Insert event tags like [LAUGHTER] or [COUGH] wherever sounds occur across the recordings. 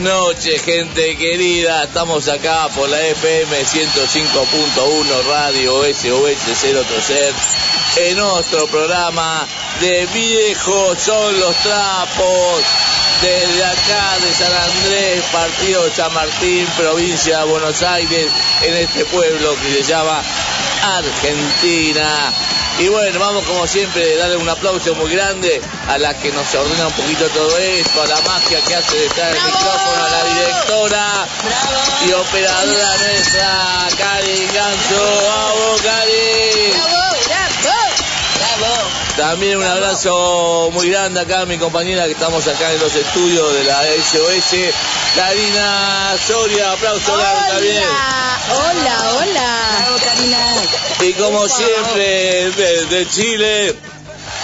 Buenas noches, gente querida. Estamos acá por la FM 105.1 Radio SOS 030 en nuestro programa de Viejos son los trapos. Desde acá de San Andrés, partido San Martín, provincia de Buenos Aires, en este pueblo que se llama Argentina. Y bueno, vamos como siempre a darle un aplauso muy grande a la que nos ordena un poquito todo esto, a la magia que hace de estar el micrófono, a la directora y operadora nuestra, Cari Ganso. ¡Vamos, Cari! También un abrazo muy grande acá a mi compañera que estamos acá en los estudios de la SOS, Karina Soria, aplauso grande también. Hola, hola. Y como siempre, desde Chile,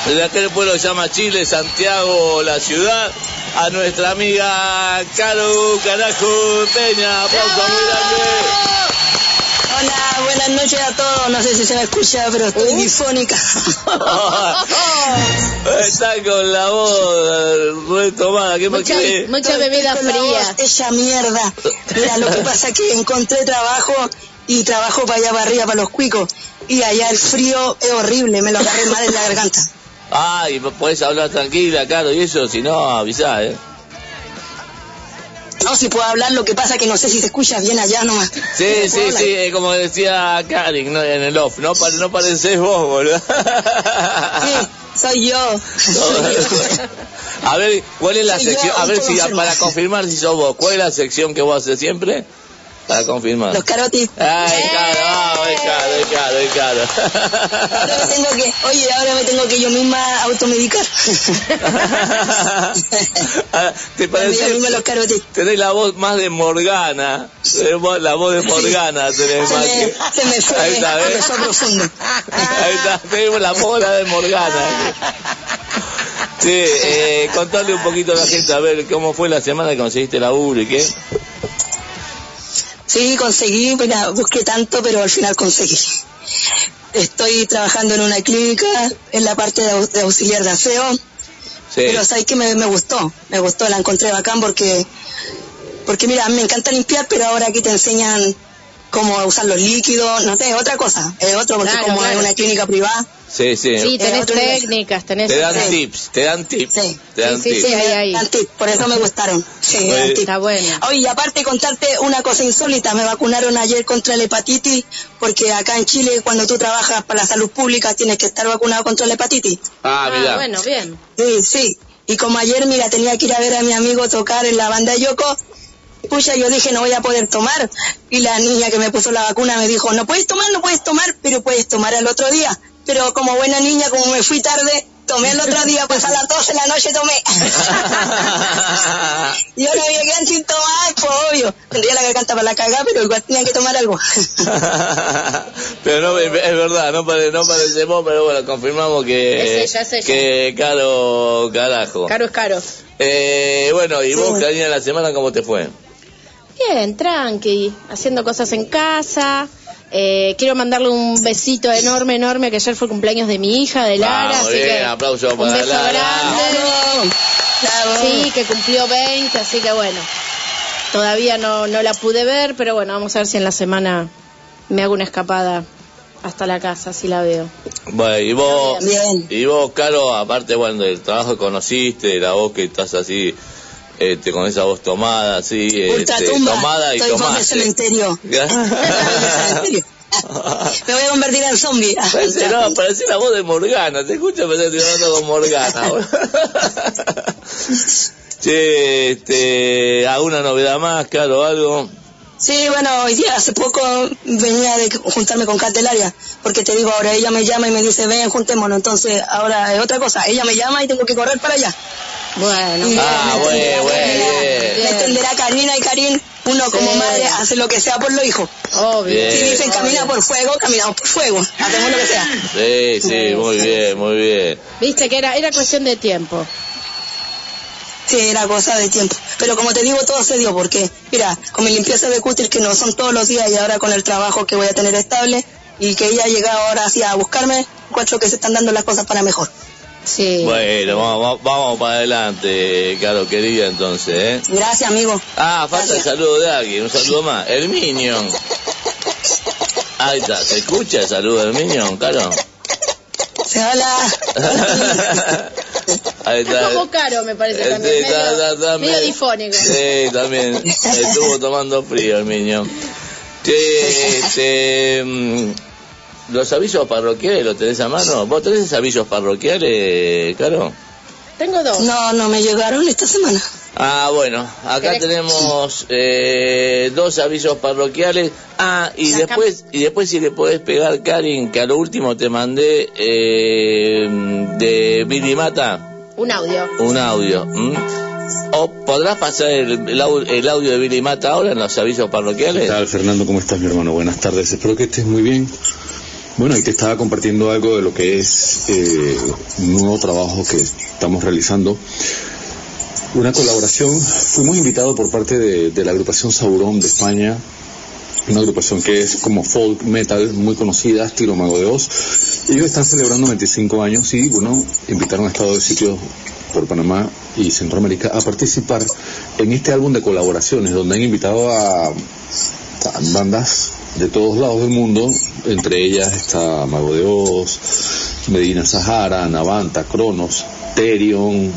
desde aquel pueblo que se llama Chile, Santiago, la ciudad, a nuestra amiga Caro Carajo Peña. Aplauso muy grande. Hola, buenas noches a todos. No sé si se me escucha, pero estoy difónica. [LAUGHS] Está con la voz retomada. ¿Qué más Mucha, quiere? mucha bebida fría. Esa mierda. Mira, lo que pasa es que encontré trabajo y trabajo para allá para arriba, para los cuicos. Y allá el frío es horrible, me lo agarré mal en la garganta. Ay, podés hablar tranquila, Caro, y eso, si no, avisá, ¿eh? No, si puedo hablar, lo que pasa es que no sé si se escucha bien allá nomás. Sí, sí, sí, eh, como decía Karin ¿no? en el off, no, Pa- no parecés vos, boludo. Sí, soy yo. [LAUGHS] A ver, ¿cuál es la Soy yo, sección? A ver si para confirmar si sos vos, ¿cuál es la sección que vos haces siempre? Para confirmar. Los carotis. Ay, caro, vamos, es caro, es caro, es caro. Ahora me tengo que, oye, ahora me tengo que yo misma automedicar. [LAUGHS] Ah, ¿Te Yo parece? misma los carotis. Tenés la voz más de Morgana. La voz de Morgana tenés Se más me, que... se me fue Ahí está, ¿ves? empezó profundo. [LAUGHS] Ahí está, tenemos la mola de Morgana. Sí, eh, contale un poquito a la gente, a ver, cómo fue la semana que conseguiste laburo y qué. Sí, conseguí, mira, busqué tanto, pero al final conseguí. Estoy trabajando en una clínica, en la parte de, au- de auxiliar de aseo, Sí. pero sabes que me, me gustó, me gustó, la encontré bacán porque, porque mira, me encanta limpiar, pero ahora aquí te enseñan cómo usar los líquidos, no sé, otra cosa, es otro, porque Claro, como claro. es una clínica privada, Sí, sí. Sí, tenés técnicas, tenés... Te dan Sí. tips, te dan tips. Sí. Te dan Sí, sí, tips. sí. ahí, ahí. dan tip, por eso me gustaron. Sí, Oye, dan tip. Está bueno. Oye, y aparte contarte una cosa insólita, me vacunaron ayer contra la hepatitis, porque acá en Chile cuando tú trabajas para la salud pública tienes que estar vacunado contra la hepatitis. Ah, Ah, mira. bueno, bien. Sí, sí. Y como ayer, mira, tenía que ir a ver a mi amigo tocar en la banda de Yoko, pucha, yo dije no voy a poder tomar. Y la niña que me puso la vacuna me dijo, no puedes tomar, no puedes tomar, pero puedes tomar al otro día. Pero como buena niña, como me fui tarde, tomé al otro día, pues a las 12 de la noche tomé. [LAUGHS] y ahora me quedan sin tomar, pues obvio. Tendría la garganta para la cagada, pero igual tenía que tomar algo. [LAUGHS] pero no, es es verdad, no, pare, no parecemos, pero bueno, confirmamos que... Es ella, es ella. Que caro, carajo. Caro es caro. Eh, bueno, y vos, Sí. Karina, la semana, ¿cómo te fue? Bien, tranqui, haciendo cosas en casa. Eh, quiero mandarle un besito enorme, enorme, que ayer fue el cumpleaños de mi hija, de Lara. Vamos, así bien, que aplauso un para beso Lara. grande. Bravo. Sí, que cumplió 20, así que bueno. Todavía no, no la pude ver, pero bueno, vamos a ver si en la semana me hago una escapada hasta la casa, si la veo. Bueno, y vos, Bien. y vos, Caro, aparte, bueno, del trabajo que conociste, de la voz que estás así, este, con esa voz tomada, así, este, tomada y Estoy tomaste. cementerio. [LAUGHS] Me voy a convertir en zombie. [LAUGHS] Parece, no, parece la voz de Morgana. Te escucho, pero estoy hablando con Morgana. [LAUGHS] che, este, ¿alguna novedad más, Caro, algo? Sí, bueno, hoy día, hace poco venía de juntarme con Candelaria, porque te digo, ahora ella me llama y me dice, ven, juntémonos, entonces ahora es otra cosa, ella me llama y tengo que correr para allá. Bueno, Ah, bueno, entenderá bueno, Karina, bien. Me entenderá Karina y Karin, uno como Sí. madre hace lo que sea por los hijos. obvio. Bien. Si dicen obvio. camina por fuego, caminamos por fuego, hacemos lo que sea. Sí, sí, muy bien, muy bien. Viste que era, era cuestión de tiempo. Sí, era cosa de tiempo. Pero como te digo, todo se dio porque, mira, con mi limpieza de cútil que no son todos los días y ahora con el trabajo que voy a tener estable y que ella llega ahora así a buscarme, encuentro que se están dando las cosas para mejor. Sí. Bueno, vamos, vamos para adelante, Caro querida, entonces, ¿eh? Gracias, amigo. Ah, falta el saludo de alguien, un saludo más. Herminio. Ahí está, ¿se escucha el saludo de Herminio, Caro? Se hola. [LAUGHS] Ahí está. Como caro, me parece también. sí, medio, está- está- está medio medio- difónico. Sí, también. Estuvo tomando frío el niño. Che, este, mm, los avisos parroquiales, ¿los tenés a mano? ¿Vos tenés avisos parroquiales, Caro? Tengo dos. No, no me llegaron esta semana. Ah, bueno, acá ¿Querés? tenemos eh, dos avisos parroquiales. Ah, y La después y después si le podés pegar, Karin, que a lo último te mandé eh, de Billy Mata Un audio. un audio. ¿m? ¿O podrás pasar el, el au- el audio de Billy Mata ahora en los avisos ¿Qué parroquiales? tal, Fernando? ¿Cómo estás, mi hermano? Buenas tardes. Espero que estés muy bien. Bueno, ahí te estaba compartiendo algo de lo que es eh, un nuevo trabajo que estamos realizando. Una colaboración. Fuimos invitados por parte de, la agrupación Sauron de España, una agrupación que es como folk metal muy conocida, estilo Mago de Oz. Ellos están celebrando 25 años y, bueno, invitaron a Estado de Sitios por Panamá y Centroamérica a participar en este álbum de colaboraciones, donde han invitado a, a bandas de todos lados del mundo, entre ellas está Mago de Oz, Medina Sahara, Navanta, Cronos, Terion,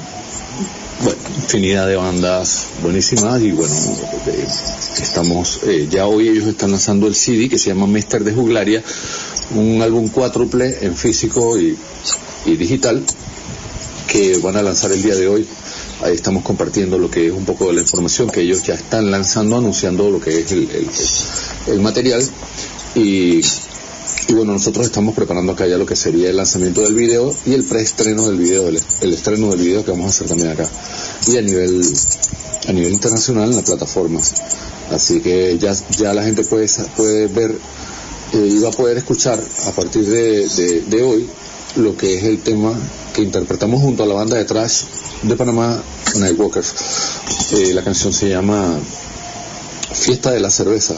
bueno, infinidad de bandas buenísimas y bueno, eh, estamos, eh, ya hoy ellos están lanzando el CD que se llama Mister de Juglaria, un álbum cuádruple en físico y, y digital que van a lanzar el día de hoy. Ahí estamos compartiendo lo que es un poco de la información que ellos ya están lanzando, anunciando lo que es el, material. Y, bueno, nosotros estamos preparando acá ya lo que sería el lanzamiento del video y el preestreno del video, el, estreno del video que vamos a hacer también acá. Y a nivel, a nivel internacional en las plataformas. Así que ya, ya la gente puede, puede ver eh, y va a poder escuchar a partir de- de hoy lo que es el tema que interpretamos junto a la banda de trash de Panamá, Nightwalkers. Eh, la canción se llama Fiesta de la Cerveza.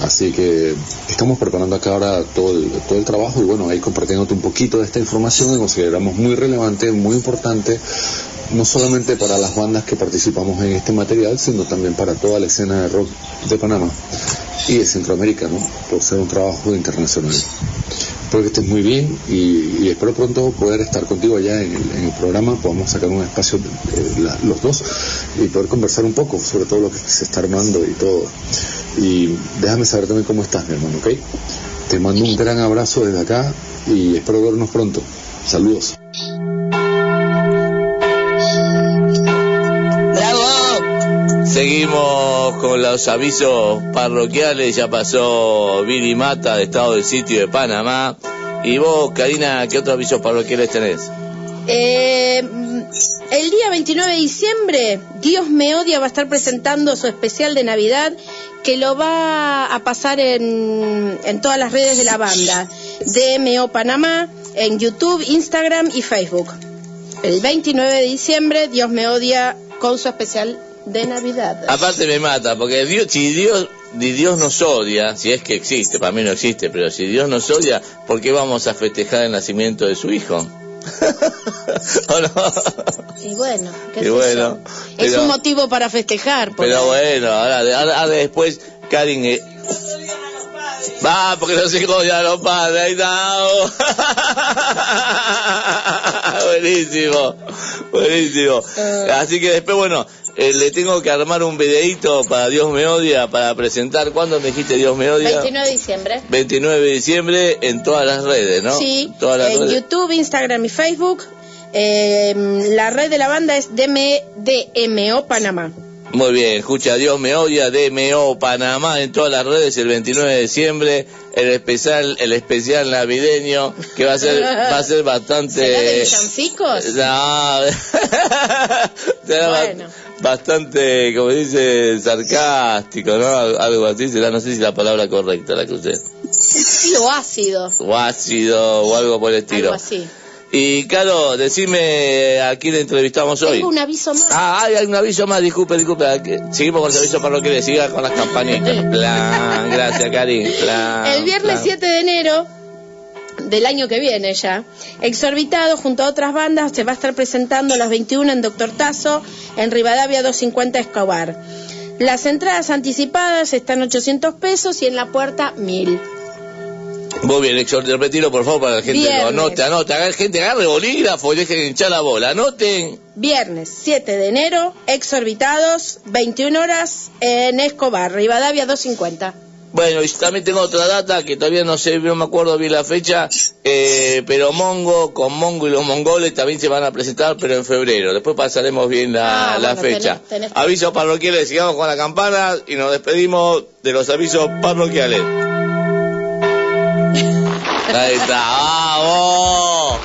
Así que estamos preparando acá ahora todo el, todo el trabajo y bueno, ahí compartiéndote un poquito de esta información que consideramos muy relevante, muy importante, no solamente para las bandas que participamos en este material, sino también para toda la escena de rock de Panamá y de Centroamérica, ¿no? Por ser un trabajo internacional. Espero que estés muy bien y, y espero pronto poder estar contigo allá en el, en el programa, podamos sacar un espacio eh, la- los dos y poder conversar un poco sobre todo lo que se está armando y todo. Y déjame saber también cómo estás, mi hermano, ¿ok? Te mando un gran abrazo desde acá y espero vernos pronto. Saludos. Con los avisos parroquiales, ya pasó Billy Mata de Estado del Sitio de Panamá. Y vos, Karina, ¿qué otros avisos parroquiales tenés? Eh, el día 29 de diciembre, Dios me odia va a estar presentando su especial de Navidad que lo va a pasar en, en todas las redes de la banda, DMO Panamá, en YouTube, Instagram y Facebook. El 29 de diciembre, Dios me odia con su especial de Navidad. Aparte me mata, porque Dios, si Dios, si Dios nos odia, si es que existe, para mí no existe, pero si Dios nos odia, ¿por qué vamos a festejar el nacimiento de su hijo? [LAUGHS] ¿O no? Y bueno, qué Y sé bueno, yo. es un motivo para festejar. porque- Pero bueno, ahora, ahora- ahora después, Karin... eh, Va, porque los hijos odian a los padres, ahí está. [LAUGHS] buenísimo, buenísimo. Eh. Así que después, bueno, eh, le tengo que armar un videíto para Dios me odia, para presentar. ¿Cuándo me dijiste Dios me odia? 29 de diciembre. 29 de diciembre en todas las redes, ¿no? Sí, Todas las en redes. YouTube, Instagram y Facebook. Eh, la red de la banda es DMO Panamá. Muy bien, escucha, Dios me odia, DMO Panamá en todas las redes el 29 de diciembre, el especial, el especial navideño que va a ser, va a ser [LAUGHS] bastante. ¿Será de? No, [LAUGHS] Bueno. Bastante, como dice, sarcástico, ¿no? Algo así será, no sé si la palabra correcta la que usé. Sí, o ácido. O ácido o algo por el estilo. Algo así. Y, Caro, decime a quién entrevistamos hoy. Tengo un aviso más. Ah, hay, hay un aviso más, disculpe, disculpe. Seguimos con el aviso parroquial, siga con las campanitas. Plan, gracias, Cari. Plan, El viernes plan. 7 de enero del año que viene ya, Exorbitado junto a otras bandas se va a estar presentando a las 21 en Doctor Tazo, en Rivadavia 250 Escobar. Las entradas anticipadas están 800 pesos y en la puerta 1000. Muy bien, Exor, retiro, por favor, para la gente Viernes. lo anote, anote. Haga gente, agarre bolígrafo y dejen hinchar la bola. Anoten. Viernes 7 de enero, Exorbitados, 21 horas en Escobar, Rivadavia 250. Bueno, y también tengo otra data que todavía no sé, no me acuerdo bien la fecha, eh, pero Mongo, con Mongo y los mongoles también se van a presentar, pero en febrero. Después pasaremos bien la, Ah, la bueno, fecha. tenés- tenés- Avisos parroquiales, sigamos con la campana y nos despedimos de los avisos parroquiales. Ahí está, ¡vamos!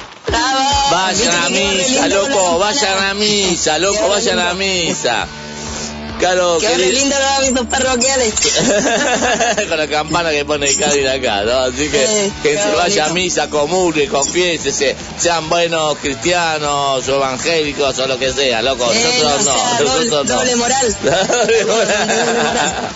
Vayan a misa, loco, vayan a misa, loco, vayan a misa. Claro, Qué querido- lindo los avisos parroquiales. [LAUGHS] con la campana que pone Cádiz acá, ¿no? Así que Eh, que se vaya a misa, comulgue, confiésese, sean buenos cristianos o evangélicos o lo que sea, loco. Eh, Nosotros no no, sea [LAUGHS] nosotros no. [LAUGHS] doble moral. Doble moral. Doble moral.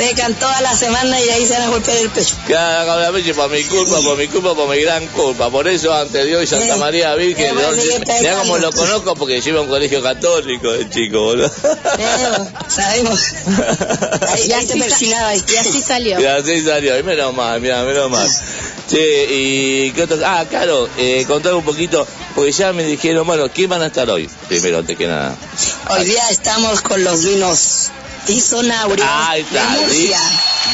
Pecan toda la semana y ahí se van a golpear el pecho. Cada obviamente por mi culpa, por mi culpa, por mi gran culpa. Por eso, ante Dios y Santa Eh, María Virgen, eh, pecando. cómo lo conozco porque lleva a un colegio católico el chico, boludo. Eh, sabemos. [LAUGHS] Ahí, Y ahí se así, persinaba y así salió. Y así salió, y menos mal, mira, menos mal. Che, y qué otro... Ah, claro, eh, contar un poquito, porque ya me dijeron, bueno, ¿quién van a estar hoy? Primero, antes que nada. Hoy día estamos con los vinos Tisonaurios Ahí de Murcia.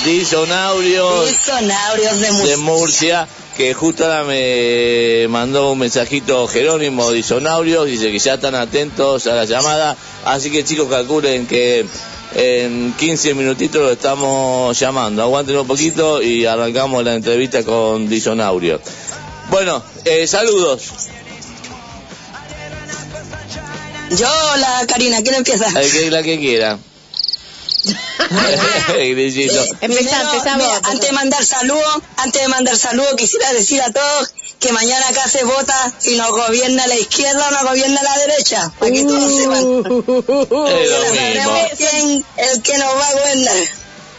Di- Disonaurios Tisonaurios de de Murcia. Murcia, que justo ahora me mandó un mensajito Jerónimo Disonaurios, dice que ya están atentos a la llamada, así que chicos calculen que en 15 minutitos lo estamos llamando, aguanten un poquito y arrancamos la entrevista con Disonaurio. Bueno, eh, saludos. Yo, la Karina, ¿quién empieza? El que, la que quiera. [LAUGHS] Empezá, empezá vos. antes de mandar saludos, antes de mandar saludos, quisiera decir a todos que mañana acá se vota si nos gobierna la izquierda o nos gobierna la derecha, para que todos sepan. Es lo Ya mismo. sabremos quién el que nos va a gobernar.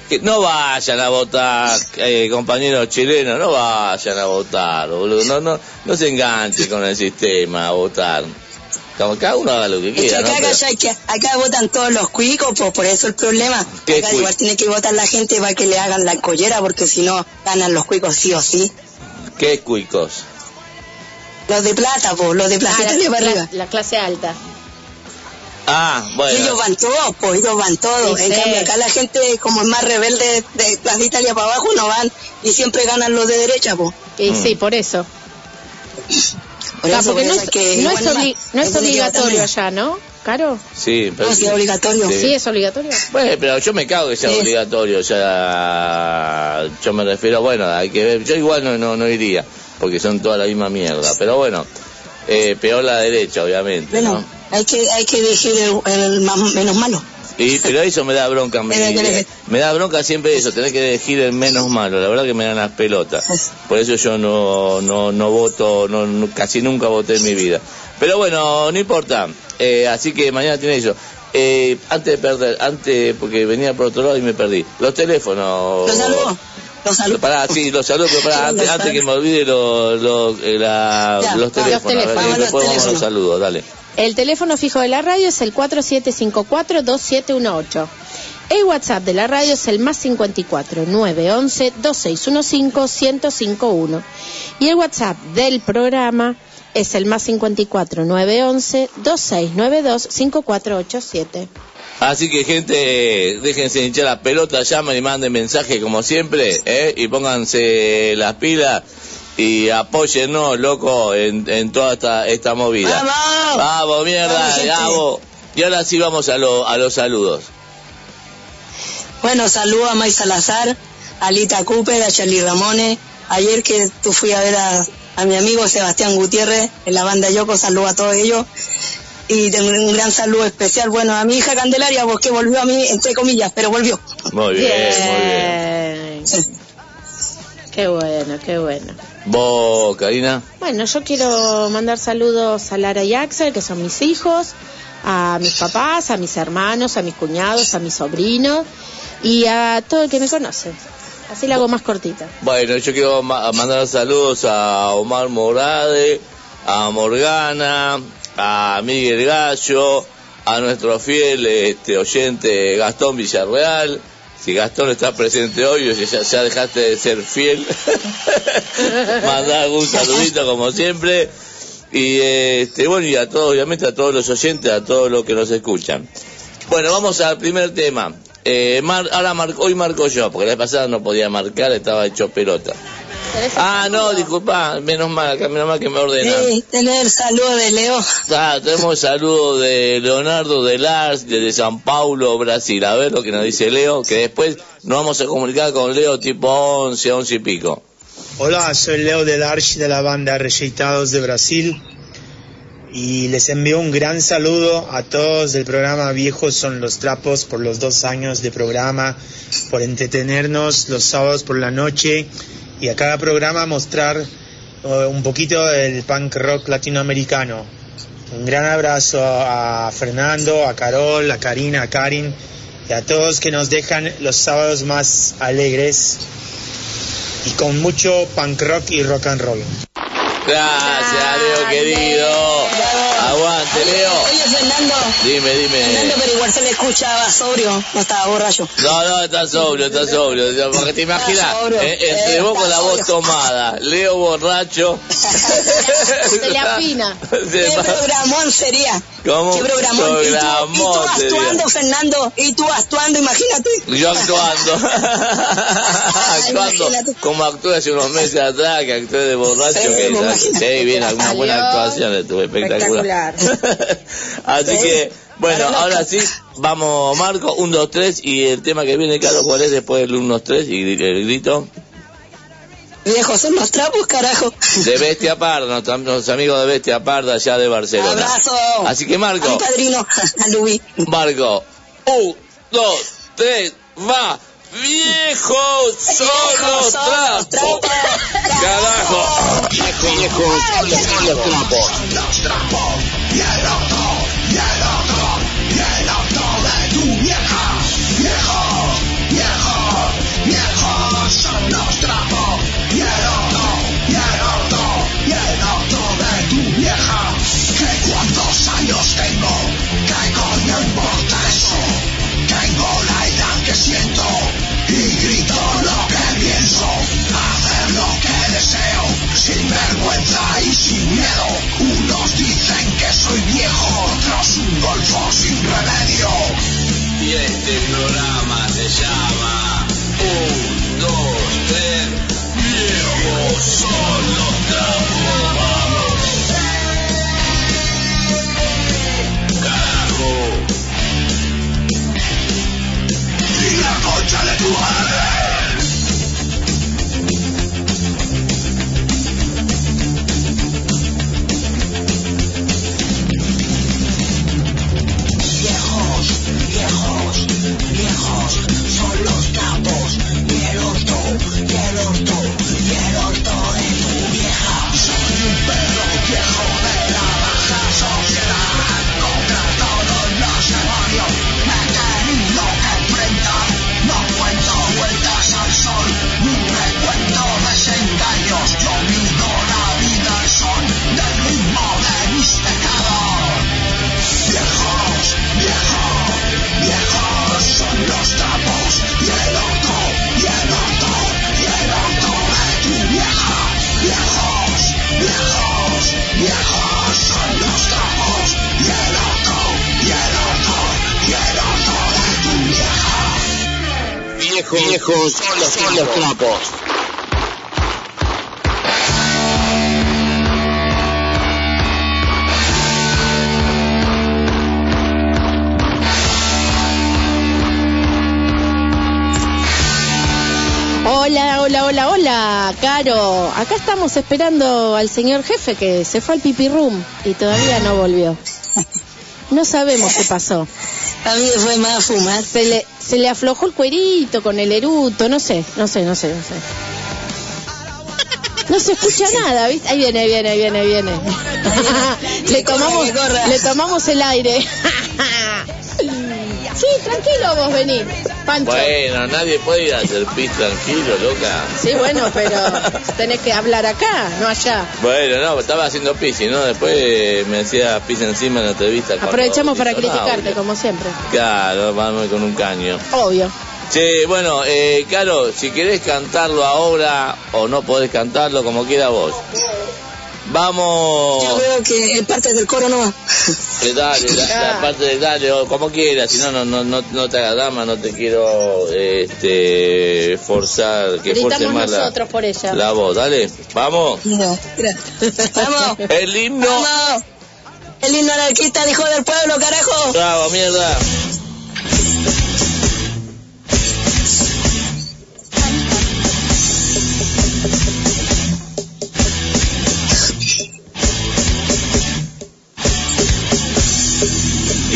Que no vayan a votar, eh, compañeros chilenos, no vayan a votar, boludo. No, no, no se enganchen con el sistema a votar. Como cada uno haga lo que Es que quiera, ¿no? acá, Pero- acá, que acá votan todos los cuicos, pues por eso el problema. ¿Qué Acá cuico? igual tiene que votar la gente para que le hagan la collera, porque si no, ganan los cuicos sí o sí. ¿Qué cuicos? Los de plata, pues, los de Ah, platita la, de para la- arriba. la clase alta. Ah, Y bueno. ellos van todos, pues ellos van todos. Sí, en sí. cambio, acá la gente, como es más rebelde de Plaza Italia para abajo, no van y siempre ganan los de derecha, pues. Y Mm. sí, por eso. Por Ah, eso, porque por no es, que no es, no es obligatorio allá, ¿no? ¿Caro? Sí, pero No, sí, es obligatorio. Sí, es obligatorio. Bueno, pero yo me cago que sea Sí. obligatorio, o sea, yo me refiero, bueno, hay que ver, yo igual no, no, no iría, porque son toda la misma mierda, pero bueno, eh, peor la derecha, obviamente, Bueno, ¿no? hay que hay que elegir el, el más, menos malo. Y, pero eso me da bronca, me, elegir. me da bronca siempre eso, tener que elegir el menos malo, la verdad que me dan las pelotas. Por eso yo no, no, no voto, no, no- casi nunca voté en mi vida. Pero bueno, no importa, eh, así que mañana tiene eso. Eh, antes de perder, antes, porque venía por otro lado y me perdí. Los teléfonos. Los saludos. Los saludos. Pará, sí, los saludos, pero pará, [LAUGHS] Los antes, antes que me olvide los, los, eh, la- Ya, los teléfonos. a ver, Vamos, después los vamos a los saludos, dale. El teléfono fijo de la radio es el 4754-2718. El WhatsApp de la radio es el más 54 911 2615 1051. Y el WhatsApp del programa es el más 54 911 2692 5487. Así que gente, déjense hinchar las pelotas, llamen y manden mensaje como siempre, ¿eh? y pónganse las pilas y apóyennos, loco, en, en toda esta, esta movida. ¡Vamos! Vamos, mierda, Vamos. Gabo. Y ahora sí vamos a, lo- a los saludos. Bueno, saludo a May Salazar, a Lita Cooper, a Charlie Ramones. Ayer que tú fui a ver a, a mi amigo Sebastián Gutiérrez en la banda Yoko, saludo a todos ellos. Y tengo un gran saludo especial, bueno, a mi hija Candelaria, vos que volvió a mí, entre comillas, pero volvió. Muy bien, muy bien. Bien. Qué bueno, qué bueno. Vos, Karina. Bueno, yo quiero mandar saludos a Lara y Axel, que son mis hijos, a mis papás, a mis hermanos, a mis cuñados, a mis sobrinos y a todo el que me conoce. Así la hago más cortita. Bueno, yo quiero ma- mandar saludos a Omar Morade, a Morgana, a Miguel Gallo, a nuestro fiel este, oyente Gastón Villarreal. Si Gastón está presente hoy, o si ya, dejaste de ser fiel, [LAUGHS] mandar un saludito como siempre. Y este, bueno, y a todos, obviamente a todos los oyentes, a todos los que nos escuchan. Bueno, vamos al primer tema. Eh, mar- ahora mar- hoy marco yo, porque la vez pasada no podía marcar, estaba hecho pelota. ¿Querés Ah, no, disculpa, menos mal, acá menos mal que me ordenan. Sí, tener el saludo de Leo. Ah, tenemos el saludo de Leonardo de Lars, desde San Paulo, Brasil. A ver lo que nos dice Leo, que después nos vamos a comunicar con Leo tipo 11, 11 y pico. Hola, soy Leo del Arch de la banda Rejeitados de Brasil y les envío un gran saludo a todos del programa Viejos son los trapos por los dos años de programa, por entretenernos los sábados por la noche y a cada programa mostrar eh, un poquito del punk rock latinoamericano. Un gran abrazo a Fernando, a Carol, a Karina, a Karin y a todos que nos dejan los sábados más alegres y con mucho punk rock y rock and roll. Gracias, Leo querido. Aguante, Leo. Oye, Fernando. Dime, Fernando, dime. pero igual se le escuchaba sobrio, no estaba borracho. No, no, está sobrio, está sobrio. Porque te imaginas, eh, entre vos con la voz tomada, Leo borracho. [LAUGHS] Se le afina. [LAUGHS] ¿Qué programón sería? ¿Cómo? ¿Qué programón? ¿Y tú, y tú Programón sería. actuando, Fernando? ¿Y tú actuando? Imagínate. Yo actuando. [LAUGHS] actuando imagínate. como actué hace unos meses atrás, que actué de borracho. Sí, que sí, bien, alguna buena actuación tuve espectacular. Así Sí. que, bueno, ahora sí, vamos, Marco, un, dos, tres, y el tema que viene, Carlos, ¿cuál es después del 1, 2, 3? Y el grito Viejos son los trapos, carajo. de Bestia Parda, nuestros, amigos de Bestia Parda, allá de Barcelona. Abrazo. Así que, A Marco, padrino, [LAUGHS] a Luis. Marco, un, dos, tres, va. Viejos son Viejos los son los trapos. golfo sin remedio. Y este programa se llama Un, dos, tres, viejo solo te vamos. Carajo. Y la concha de tu madre. Viejos, viejos son los trapos. Hola, hola, hola, hola, Caro. Acá estamos esperando al señor jefe que se fue al pipi room y todavía no volvió. [LAUGHS] No sabemos qué pasó. A mí me fue más a fumar. Se le, se le aflojó el cuerito con el eruto, no sé, no sé, no sé, no sé. No se escucha nada, ¿viste? Ahí viene, ahí viene, ahí viene, ahí viene. [LAUGHS] le, tomamos, le tomamos el aire. [LAUGHS] sí, tranquilo vos, vení, Pancho. Bueno, nadie puede ir a hacer pis tranquilo, loca. Sí, bueno, pero tenés que hablar acá, no allá. Bueno, no, estaba haciendo pis, y no, después me hacía pis encima en la entrevista. Aprovechamos para criticarte, como siempre. Claro, vamos con un caño. Obvio. Sí, bueno, eh, Caro, si querés cantarlo ahora o no podés cantarlo, como quiera vos. Vamos. Yo veo que parte del coro no va. Eh, dale, [LAUGHS] la, la parte de dale, o como quieras, si no, no, no, no, no te hagas dama, no te quiero este, forzar, que force más la, nosotros por ella. la voz, dale, vamos. Mira. Vamos, [LAUGHS] El himno, vamos. El himno anarquista dijo del pueblo, carajo. bravo, mierda.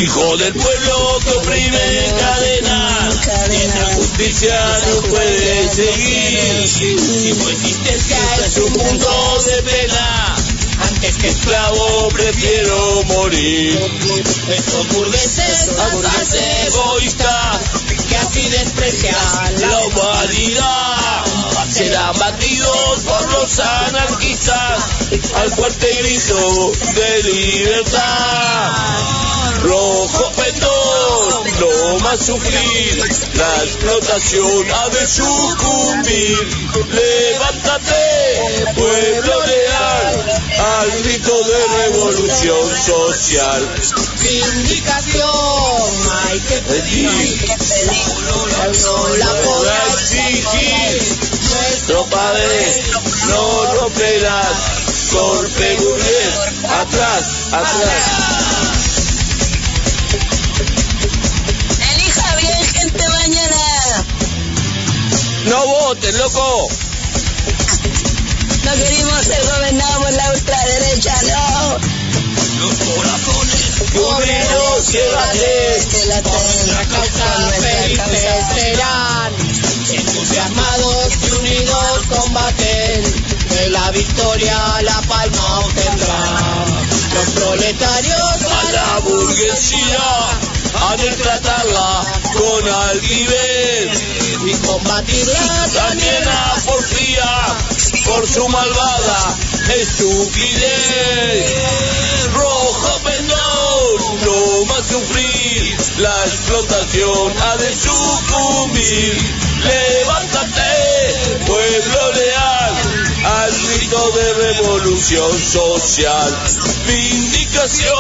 Hijo del pueblo que oprime en cadena, esta justicia no puede seguir. Si tu existencia es un mundo de pena, antes que esclavo prefiero morir. Estos burgueses ratas egoístas que así desprecian la humanidad serán batidos por los anarquistas al fuerte grito de libertad. Rojo pendón, no más sufrir, la explotación ha de sucumbir. Levántate, pueblo leal, al grito de revolución social. Vindicación hay que pedir, no la podrá exigir. Nuestro padre no romperás, torpe burgués, atrás, atrás. Elija bien, gente, mañana. No voten, loco. No queremos ser gobernados por la ultraderecha, no. Los corazones obreros llévate. Que la Nuestra causa felices serán, entusiasmados y unidos combaten, de la victoria la palma obtendrán. Los proletarios A la burguesía ha de tratarla con altivez y combatirla también a porfía por su malvada estupidez. Rojo pendón, no más sufrir, la explotación ha de sucumbir. Levántate, pueblo leal, al grito de revolución social. Vindicación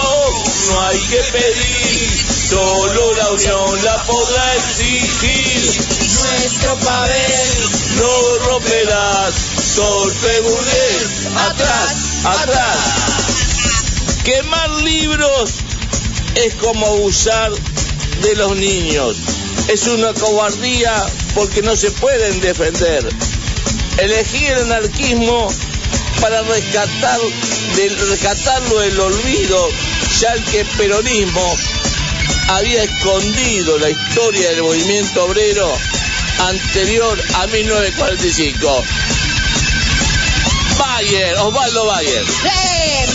no hay que pedir, solo la unión la podrá exigir. Nuestro papel no romperás, burgués, atrás, atrás. Quemar libros es como abusar de los niños. Es una cobardía porque no se pueden defender. Elegí el anarquismo para rescatarlo del olvido, ya que el peronismo había escondido la historia del movimiento obrero anterior a 1945. Bayer, Osvaldo Bayer. ¡Ven!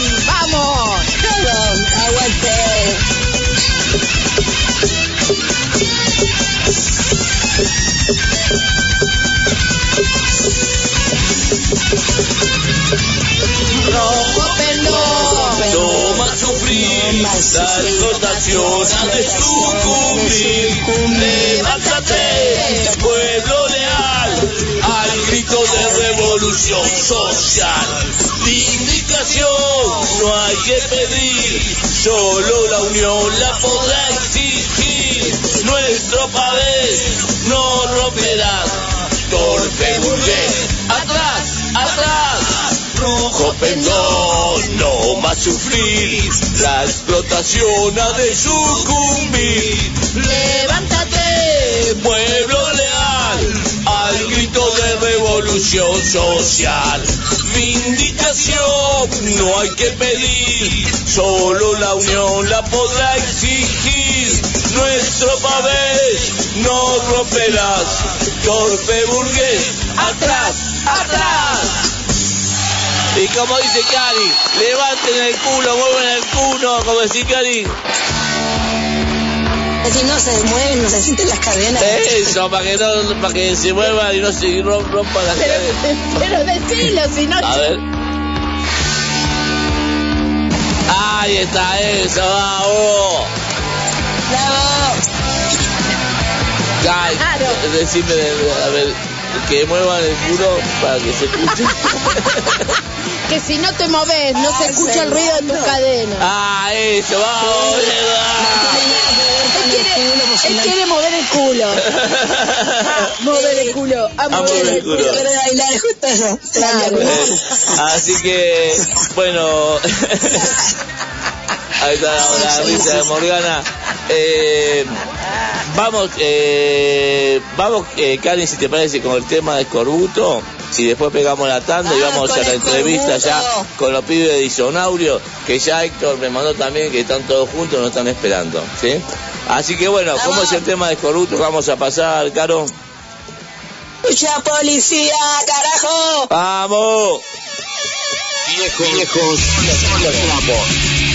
Pendón, No más sufrir, la explotación ha de sucumbir. Levántate, pueblo leal, al grito de revolución social. Vindicación no hay que pedir, solo la unión la podrá exigir. Nuestro país no rompe romperás. Torpe burgués, Pendón, no más sufrir. La explotación ha de sucumbir. Levántate, pueblo leal, al grito de revolución social. Vindicación no hay que pedir, solo la unión la podrá exigir. Nuestro pavés no romperás, torpe burgués, atrás, atrás. Y como dice Cari, levanten el culo, mueven el culo, como dice Cari. Así no se mueven, no se sienten las cadenas. Eso, para que, no, para que se muevan y no se rom- rompan las Pero, cadenas. pero decilo, si no... A ver. Ahí está eso, vamos. ¡Bravo! Ay, Claro. decime, a ver, que muevan el culo para que se escuche. [LAUGHS] Que si no te moves, no se escucha el ruido de tu cadena. ah, eso, vamos, Él quiere, él quiere mover el culo. mover el culo. A mover mover el culo. [LAUGHS] culo. Quiero bailar justo eso. Claro. Eh, Así que, bueno, [LAUGHS] ahí está la, la risa de Morgana. Eh, vamos, eh, vamos, eh, Karen, si te parece, con el tema de Escorbuto. Y después pegamos la tanda y Ah, vamos a la entrevista ya con los pibes de Disonaurio, que ya Héctor me mandó también que están todos juntos, nos están esperando. ¿sí? Así que bueno, ¿cómo es el tema de Escorbuto? Vamos a pasar, Caro. ¡Mucha policía, carajo! ¡Vamos! Viejos, viejos, los trapos.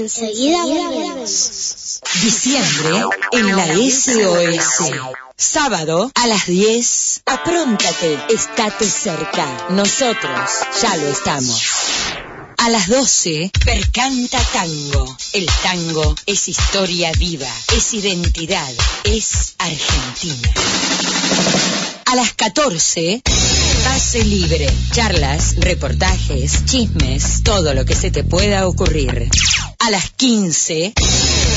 Enseguida volvemos. Diciembre en la SOS. Sábado a las 10. Apróntate, estate cerca. Nosotros ya lo estamos. A las 12, Percanta Tango. El tango es historia viva, es identidad, es Argentina. A las 14, Pase libre. Charlas, reportajes, chismes, todo lo que se te pueda ocurrir. A las 15,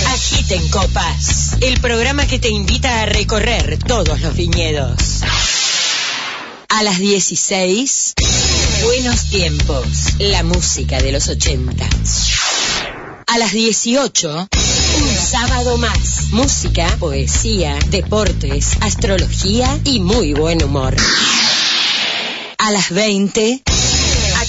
Agiten Copas. El programa que te invita a recorrer todos los viñedos. A las 16, Buenos Tiempos. La música de los 80. A las 18, un sábado más. Música, poesía, deportes, astrología y muy buen humor. A las 20,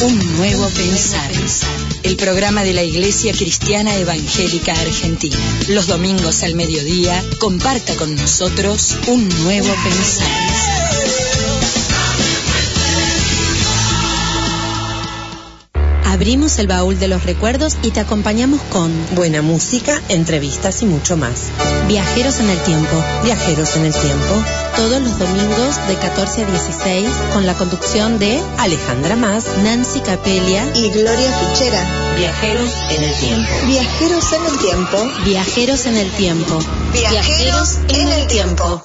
Un nuevo pensar. El programa de la Iglesia Cristiana Evangélica Argentina. Los domingos al mediodía, comparta con nosotros un nuevo pensar. Abrimos el baúl de los recuerdos y te acompañamos con buena música, entrevistas y mucho más. Viajeros en el tiempo. Viajeros en el tiempo. Todos los domingos de 14 a 16 con la conducción de Alejandra Más, Nancy Capelia y Gloria Fichera. Viajeros en el tiempo. Viajeros en el tiempo. Viajeros en el tiempo. Viajeros en el tiempo.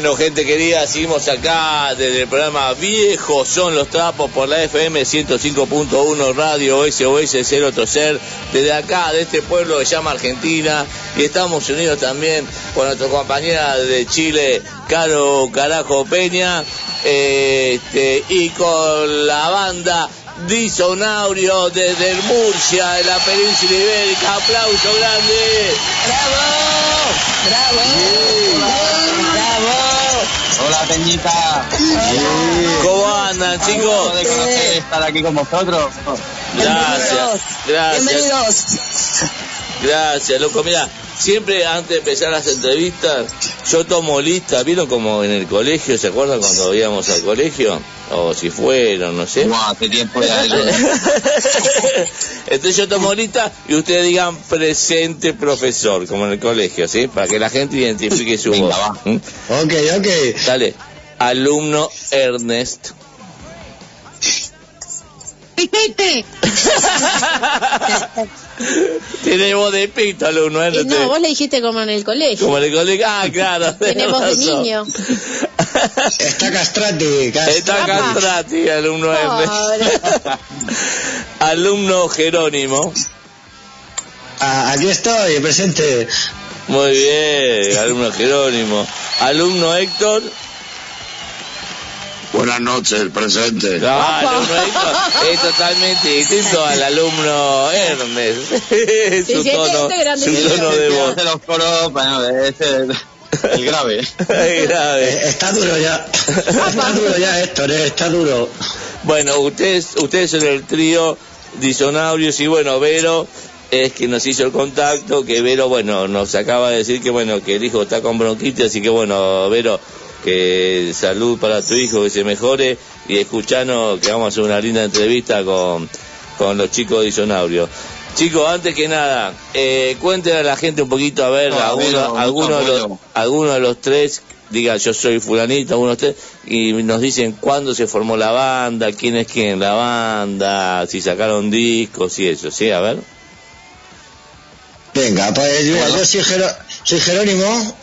Bueno, gente querida, seguimos acá desde el programa Viejos son los trapos por la FM 105.1 Radio SOS 0 Ser, desde acá, de este pueblo que se llama Argentina, y estamos unidos también con nuestra compañera de Chile, Caro Carajo Peña, este, y con la banda Disonaurio desde el Murcia, de la península ibérica. Aplauso grande. ¡Bravo! ¡Bravo! ¡Bravo! Hola Peñita. ¿Cómo andan, chicos? de conocer estar aquí con vosotros. Gracias, gracias. Bienvenidos. Gracias, loco. Mira, siempre antes de empezar las entrevistas, yo tomo lista. ¿Vieron como en el colegio? ¿Se acuerdan cuando íbamos al colegio? O si fueron, no sé. No, hace tiempo ya. Entonces yo tomo lista y ustedes digan presente profesor, como en el colegio, ¿sí? Para que la gente identifique su Venga, voz. va. Ok, ok. Dale. Alumno Ernest. ¡Pipete! [LAUGHS] [LAUGHS] Tiene voz de pito, alumno Ernest. no, vos le dijiste como en el colegio. Como en el colegio. Ah, [LAUGHS] claro. Tiene voz de niño. Está castrate, Está Castrati, alumno Ernest. [LAUGHS] alumno Jerónimo. Ah, aquí estoy, presente. Muy bien, alumno Jerónimo. Alumno Héctor. Buenas noches, presente. Claro, esto es totalmente distinto [LAUGHS] al alumno Ernest. su sí, tono, este su sí. tono de voz. Hace los coros, bueno, es el, el grave. [LAUGHS] Es grave. Eh, Está duro ya. [LAUGHS] Está duro ya, Héctor, eh, está duro. Bueno, ustedes, ustedes son el trío Disonaurios y bueno, Vero es que nos hizo el contacto, que Vero, bueno, nos acaba de decir que bueno, que el hijo está con bronquitis, así que bueno, Vero, que salud para tu hijo, que se mejore y escuchanos que vamos a hacer una linda entrevista con, con los chicos de Disonaurios. Chicos, antes que nada, eh, cuéntenle a la gente un poquito, a ver, No, alguno, alguno, de los, apoyo. alguno de los tres, diga yo soy fulanito, alguno de los tres, y nos dicen cuándo se formó la banda, quién es quién en la banda, si sacaron discos y eso, ¿sí? A ver. Venga, pues mira, yo soy, Jero- soy Jerónimo,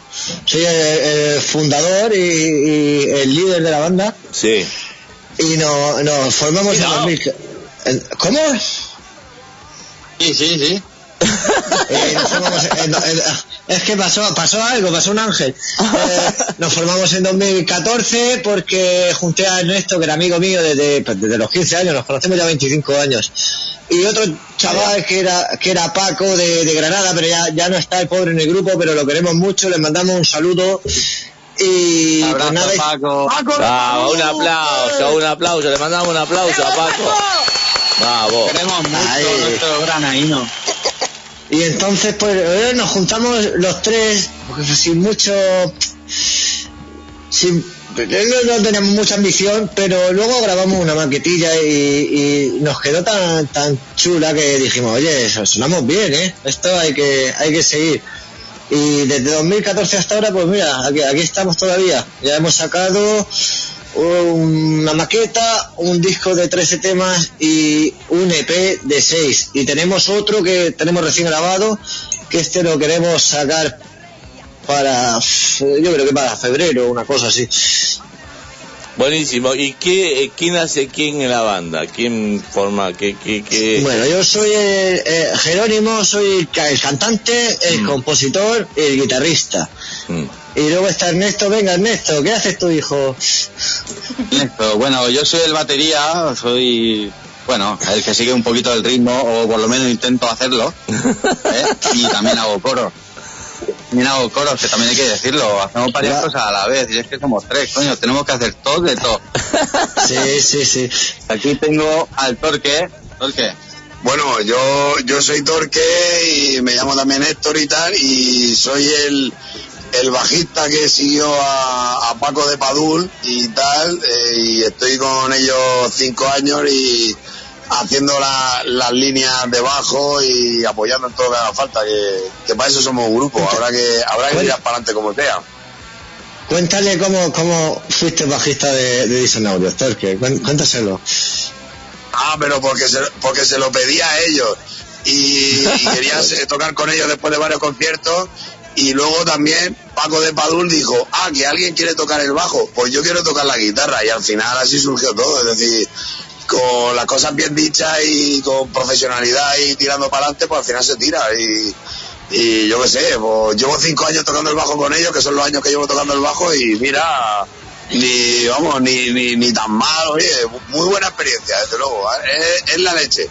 soy el, el fundador y, y el líder de la banda Sí. y no- nos formamos en Cuidado. 2000. en- ¿Cómo? Sí, sí, sí. Eh, nos formamos en- en- es que pasó, pasó algo, pasó un ángel. Eh, nos formamos en 2014 porque junté a Ernesto, que era amigo mío desde, pues, desde los 15 años, nos conocemos ya 25 años. Y otro chaval que era, que era Paco de, de Granada, pero ya, ya no está el pobre en el grupo, pero lo queremos mucho, le mandamos un saludo. Y pues Abrazo, nada, Paco. Ah, un aplauso, un aplauso, le mandamos un aplauso a Paco. Vamos. Queremos mucho Ahí. nuestro granaíno. Y entonces, pues, eh, nos juntamos los tres, pues, sin mucho. Sin, no, no teníamos mucha ambición, pero luego grabamos una maquetilla y, y nos quedó tan tan chula que dijimos, oye, so- sonamos bien, ¿eh? Esto hay que hay que seguir. Y desde 2014 hasta ahora, pues mira, aquí, aquí estamos todavía. Ya hemos sacado una maqueta, un disco de 13 temas y un EP de 6. Y tenemos otro que tenemos recién grabado, que este lo queremos sacar para, yo creo que para febrero, una cosa así. Buenísimo. ¿Y qué, eh, quién hace quién en la banda? ¿Quién forma qué, qué, qué? Bueno, yo soy el, eh, Jerónimo, soy el, ca- el cantante, el compositor y el guitarrista. Mm. Y luego está Ernesto, venga Ernesto, ¿qué haces tu hijo? Ernesto, bueno, yo soy el batería, soy, bueno, el que sigue un poquito el ritmo, o por lo menos intento hacerlo. ¿eh? Y también hago coro. También hago coros, que también hay que decirlo. Hacemos varias Ya. cosas a la vez, y es que somos tres, coño, tenemos que hacer todo de todo. Sí, sí, sí. Aquí tengo al Torque. Torque. Bueno, yo, yo soy Torque y me llamo también Héctor y tal, y soy el, el bajista que siguió a, a Paco de Padul y tal, eh, y estoy con ellos cinco años y haciendo la- las líneas de bajo y apoyando en todo lo que haga falta, que, que para eso somos un grupo, habrá que, habrá que tirar para adelante como sea. Cuéntale cómo, cómo fuiste bajista de, de Disonaurios, Torque, cuen- cuéntaselo. Ah, pero porque se, porque se lo pedía a ellos. Y, y quería [LAUGHS] tocar con ellos después de varios conciertos y luego también Paco de Padul dijo, ah, que alguien quiere tocar el bajo, pues yo quiero tocar la guitarra y al final así surgió todo, es decir, con las cosas bien dichas y con profesionalidad y tirando para adelante, pues al final se tira y, yo qué sé, pues llevo cinco años tocando el bajo con ellos, que son los años que llevo tocando el bajo y mira, ni, vamos, ni, ni, ni tan mal, oye, muy buena experiencia, desde luego, es, la leche.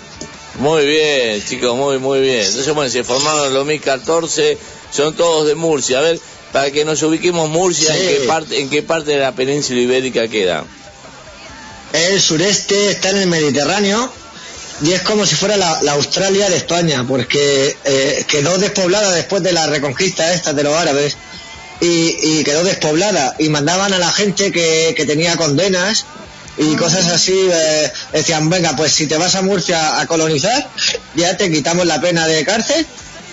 Muy bien, chicos, muy, muy bien. Entonces, bueno, se formaron en 2014, son todos de Murcia. A ver, para que nos ubiquemos Murcia, Sí. ¿en, qué parte, ¿en qué parte de la península ibérica queda? El sureste está en el Mediterráneo y es como si fuera la, la Australia de España, porque eh, quedó despoblada después de la reconquista esta de los árabes y, y quedó despoblada y mandaban a la gente que, que tenía condenas y cosas así, eh, decían, venga, pues si te vas a Murcia a colonizar, ya te quitamos la pena de cárcel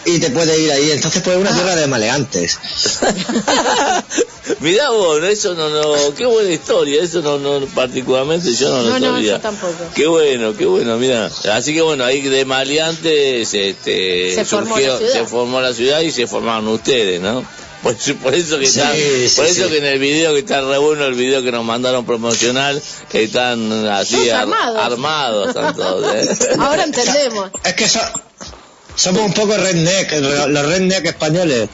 y te puedes ir ahí. Entonces, pues una tierra de maleantes. [LAUGHS] Mirá vos, eso no, no, qué buena historia, eso no, no, particularmente yo no lo No, no, sabía. yo tampoco. Qué bueno, qué bueno, mira. Así que bueno, ahí de maleantes este, Se formó surgió- la ciudad. se formó la ciudad y se formaron ustedes, ¿no? Por, eso- por eso que Sí, están, sí, por eso sí. que en el video que está re bueno, el video que nos mandaron promocional, están así ar- armados. armados, están todos, ¿eh? Ahora entendemos. Es que so- somos un poco redneck, los redneck españoles.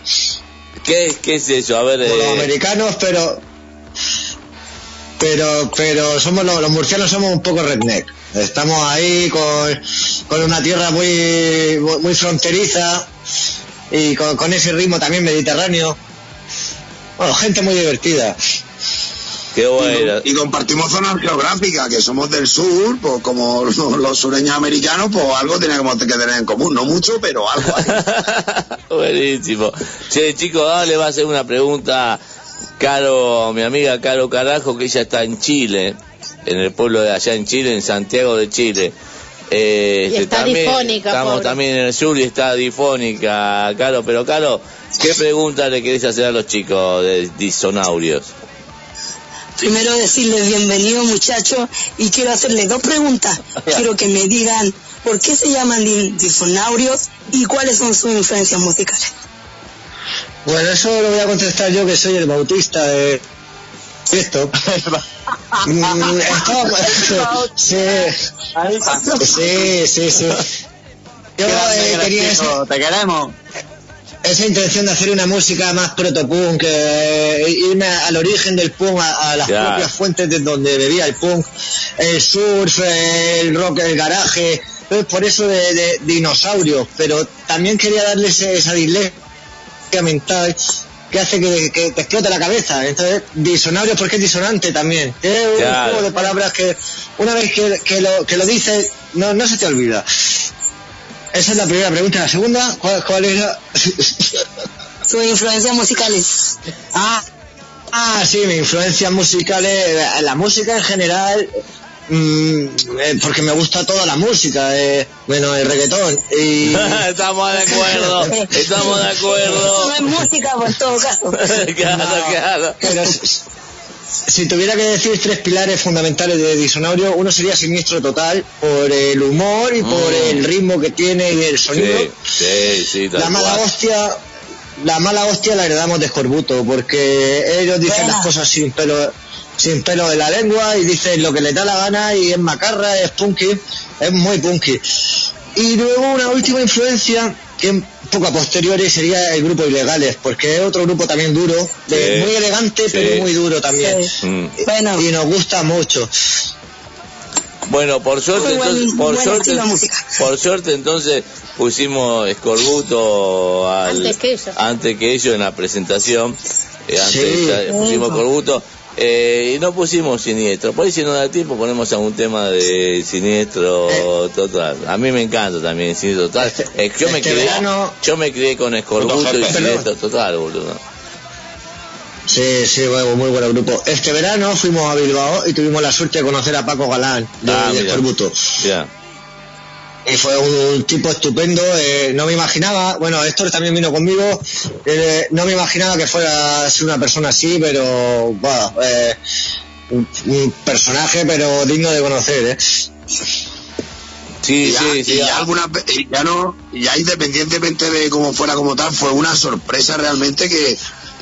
¿Qué, ¿Qué es eso? A ver, los eh, americanos, pero pero pero somos los, los murcianos somos un poco redneck. Estamos ahí con, con una tierra muy muy fronteriza y con, con ese ritmo también mediterráneo. Bueno, gente muy divertida. Qué bueno. Y, compartimos zonas geográficas, que somos del sur, pues como los, [LAUGHS] los sureños americanos, pues algo tenemos que tener en común. No mucho, pero algo. [LAUGHS] Buenísimo. Che, chicos, ahora le va a hacer una pregunta Caro, mi amiga Caro Carajo, que ella está en Chile, en el pueblo de allá en Chile, en Santiago de Chile. Eh, Y está también, difónica, Estamos pobre. también en el sur y está difónica, Caro. Pero, Caro, ¿qué pregunta le querés hacer a los chicos de Disonaurios? Primero decirles bienvenido muchachos y quiero hacerles dos preguntas. [LAUGHS] Quiero que me digan por qué se llaman di- disonaurios y cuáles son sus influencias musicales. Bueno, eso lo voy a contestar yo que soy el bautista de esto. [LAUGHS] Mm, estaba- [LAUGHS] sí, sí, sí, sí. Yo eh, te queremos. Esa intención de hacer una música más protopunk, eh, irme al origen del punk, a, a las propias fuentes de donde bebía el punk, el surf, el rock, el garaje, entonces por eso de, de dinosaurios, pero también quería darles esa dislexia mental que hace que, que te explote la cabeza. Entonces, disonaurios porque es disonante también. Es un juego de palabras que una vez que, que lo, que lo dices, no, no se te olvida. Esa es la primera pregunta. La segunda, ¿cuál, cuál era? Sus [LAUGHS] influencias musicales. ah, ah, sí, mis influencias musicales, eh, la música en general, mm, eh, porque me gusta toda la música, eh, bueno, el reggaetón. Y, [LAUGHS] estamos de acuerdo, estamos de [LAUGHS] acuerdo. No es música, por todo caso. claro, claro. Pero si, tuviera que decir tres pilares fundamentales de Disonaurio, uno sería Siniestro Total, por el humor y por Mm. el ritmo que tiene y el sonido. Sí, sí, sí, tal la mala cual. hostia, la mala hostia la heredamos de Escorbuto, porque ellos dicen Buena. las cosas sin pelo, sin pelo de la lengua y dicen lo que les da la gana y es macarra, es punky, es muy punky. Y luego una última influencia que un poco a posteriori sería el grupo Ilegales, porque es otro grupo también duro, de- Sí. muy elegante Sí. pero muy duro también. Sí. Mm. Bueno, Y nos gusta mucho. Bueno, por suerte, buen- entonces, por buen suerte, por entonces pusimos escorbuto al- Antes que ellos. antes que ellos en la presentación. Eh, antes Sí. pusimos escorbuto eh, y no pusimos siniestro. Por ahí si no da tiempo ponemos algún tema de siniestro total. A mí me encanta también siniestro total. Eh, yo me este crié, verano- yo me crié con escorbuto y siniestro total, boludo. Sí, sí, bueno, muy buen grupo. Este verano fuimos a Bilbao y tuvimos la suerte de conocer a Paco Galán de, Ah, de mira. Escorbuto. Ya. Y fue un tipo estupendo, eh, no me imaginaba, bueno, Héctor también vino conmigo, eh, no me imaginaba que fuera a ser una persona así, pero, bueno, eh, un, un personaje, pero digno de conocer, ¿eh? Sí, ya, sí, y sí. ya alguna ve- y ya no ya independientemente de cómo fuera como tal fue una sorpresa realmente que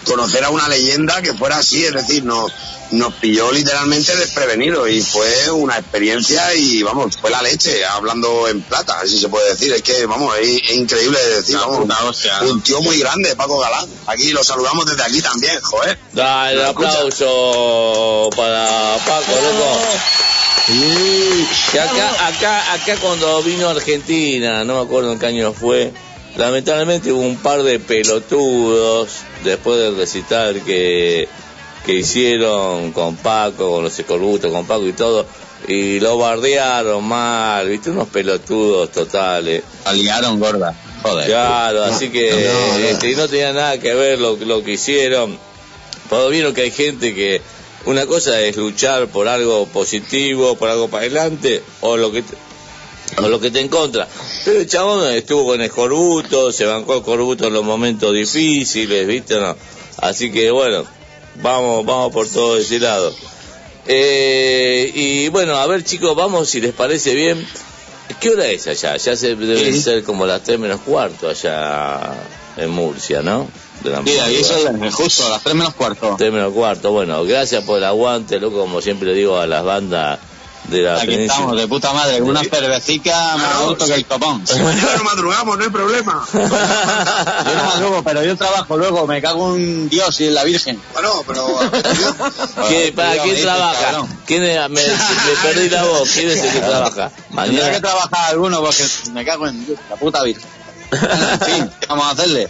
conocer a una leyenda que fuera así es decir nos nos pilló literalmente desprevenido y fue una experiencia y vamos fue la leche hablando en plata así se puede decir es que vamos es, es increíble de decir vamos puta hostia, ¿no? un tío muy grande Paco Galán aquí lo saludamos desde aquí también joder Dale, el ¿Lo escucha? aplauso para Paco, loco. Que acá, acá, acá cuando vino a Argentina, no me acuerdo en qué año fue, lamentablemente hubo un par de pelotudos después del recital que, que hicieron con Paco, con los escorbutos, con Paco y todo, y lo bardearon mal, viste, unos pelotudos totales. La liaron gorda. Joder. Claro, así que no, no. este, no tenía nada que ver lo, lo que hicieron. Pero vieron que hay gente que una cosa es luchar por algo positivo, por algo para adelante, o lo que o lo que te encontra. Pero el chabón estuvo con Escorbuto, se bancó a Escorbuto en los momentos difíciles, ¿viste? No. Así que bueno, vamos, vamos por todo ese lado. Eh, y bueno, a ver chicos, vamos si les parece bien. ¿Qué hora es allá? Ya se deben Sí. ser como las tres menos cuarto allá en Murcia, ¿no? De la Sí, ahí justo a las 3 menos cuarto. Tres menos cuarto. Bueno, gracias por el aguante, loco, como siempre le digo a las bandas de la Aquí península. estamos, de puta madre, con una cervecica más gusto que el copón. Ahora madrugamos, no hay problema. [LAUGHS] Yo no madrugo, pero yo trabajo luego, me cago en Dios y en la Virgen. Bueno, pero [LAUGHS] ¿Qué- ¿Para quién trabaja? ¿Quién es? Me, [LAUGHS] me perdí la voz. ¿Quién es el que trabaja? Tendrá que Mañana. trabajar alguno porque me cago en Dios, la puta Virgen. En fin, ¿qué vamos a hacerle?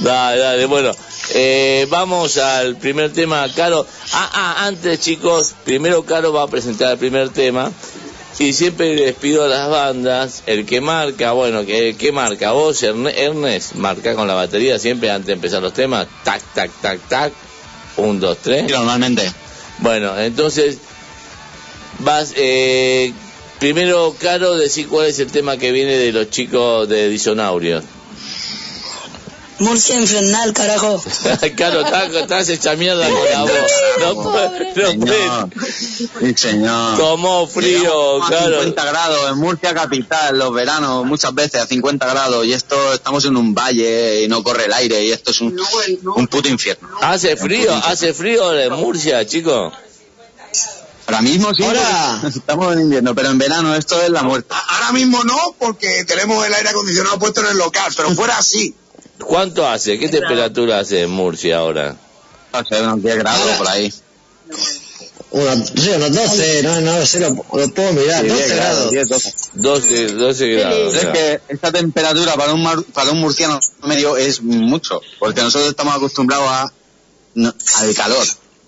Dale, dale, bueno. Eh, vamos al primer tema, Caro. Ah, ah, antes, chicos, primero Caro va a presentar el primer tema. Y siempre les pido a las bandas, el que marca, bueno, que ¿qué marca? Vos, Erne- Ernest, marca con la batería siempre antes de empezar los temas. Tac, tac, tac, tac. Un, dos, tres. Normalmente. Bueno, entonces, vas, eh, primero, Caro, decir cuál es el tema que viene de los chicos de Disonaurio. Murcia infernal, carajo. [LAUGHS] Caro, estás, hecha mierda con la voz. No, [LAUGHS] puede- no. Señor. Sí, señor. Tomó frío, a Caro. 50 grados en Murcia capital, los veranos muchas veces a 50 grados y esto estamos en un valle y no corre el aire y esto es un, un puto infierno. Hace frío, hace frío en Murcia, chico. Ahora mismo sí, Ahora. [LAUGHS] estamos en invierno, pero en verano esto es la muerte. ahora mismo no, porque tenemos el aire acondicionado puesto en el local, pero fuera así. ¿Cuánto hace? ¿Qué temperatura hace en Murcia ahora? Sé, unos 10 grados por ahí. Unos, sí, unos 12, no, no sé, lo, lo puedo mirar, Sí, 12 10 grados. 10, 12. 12, 12 grados. Es que esta temperatura para un, mar- para un murciano medio es mucho, porque nosotros estamos acostumbrados a, no, al calor.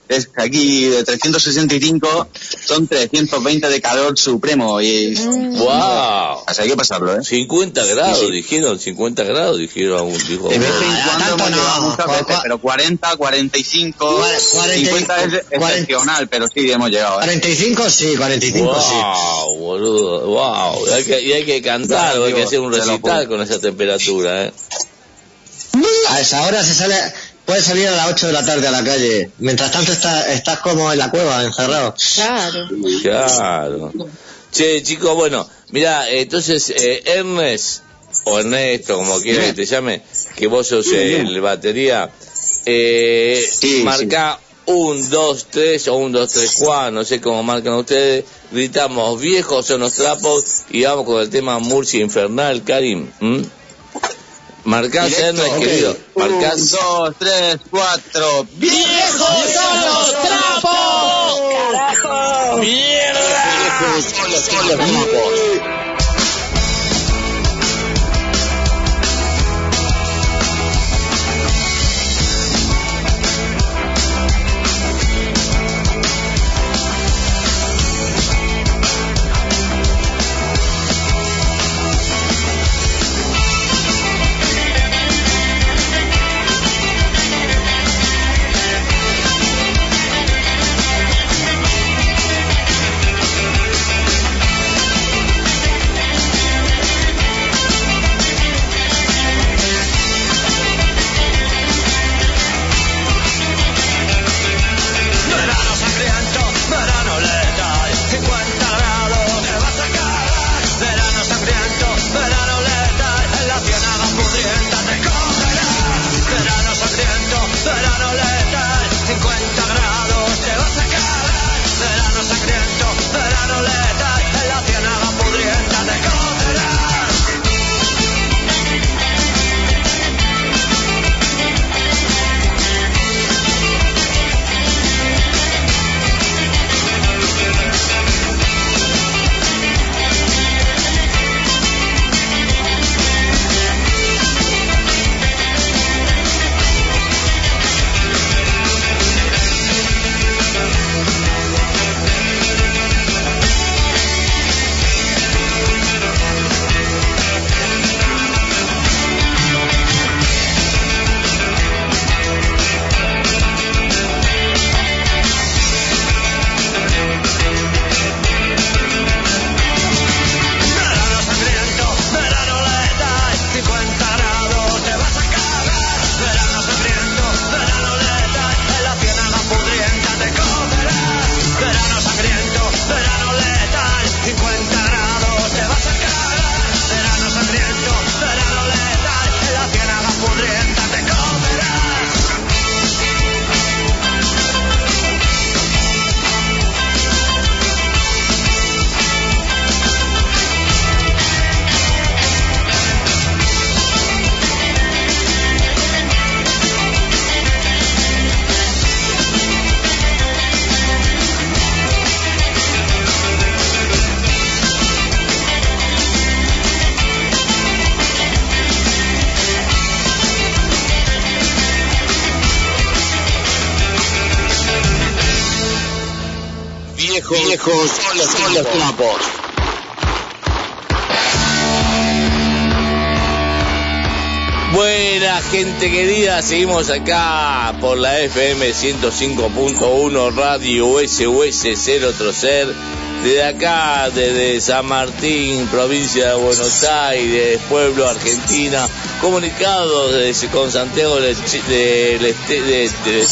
Es que aquí de 365 son 320 de calor supremo y ¡Wow! así hay que pasarlo, ¿eh? 50 grados, Sí, sí. dijeron, 50 grados, dijeron. Dijo, De vez en Ah, cuando tanto hemos no. llegado muchas veces, pero 40, 45, Cuarenta y- 50 es excepcional, pero sí hemos llegado, ¿eh? 45 sí, 45 sí. wow, boludo, wow. Y hay que, y hay que cantar, hay que hacer un recital con esa temperatura, ¿eh? A esa hora se sale, puedes salir a las 8 de la tarde a la calle. Mientras tanto estás, estás como en la cueva, encerrado. Claro. Claro. Che, chicos, bueno, mira, entonces, eh, Ernest, o Ernesto, como quieras que te llame, que vos sos el batería, eh, Sí, marca un, dos, tres, o un, dos, tres, cuatro, no sé cómo marcan ustedes, gritamos, viejos son los trapos, y vamos con el tema Murcia Infernal, Karim. Marcás, Directo, Ernest, ok. querido, Un, marcás. dos, tres, cuatro. ¡Viejos son los trapos! Carajo. ¡Mierda! Son los trapos. Seguimos acá por la FM 105.1 Radio SOS 0 Trocer. Desde acá, desde San Martín, provincia de Buenos Aires, pueblo Argentina, comunicado desde, con Santiago del de, de, de, de,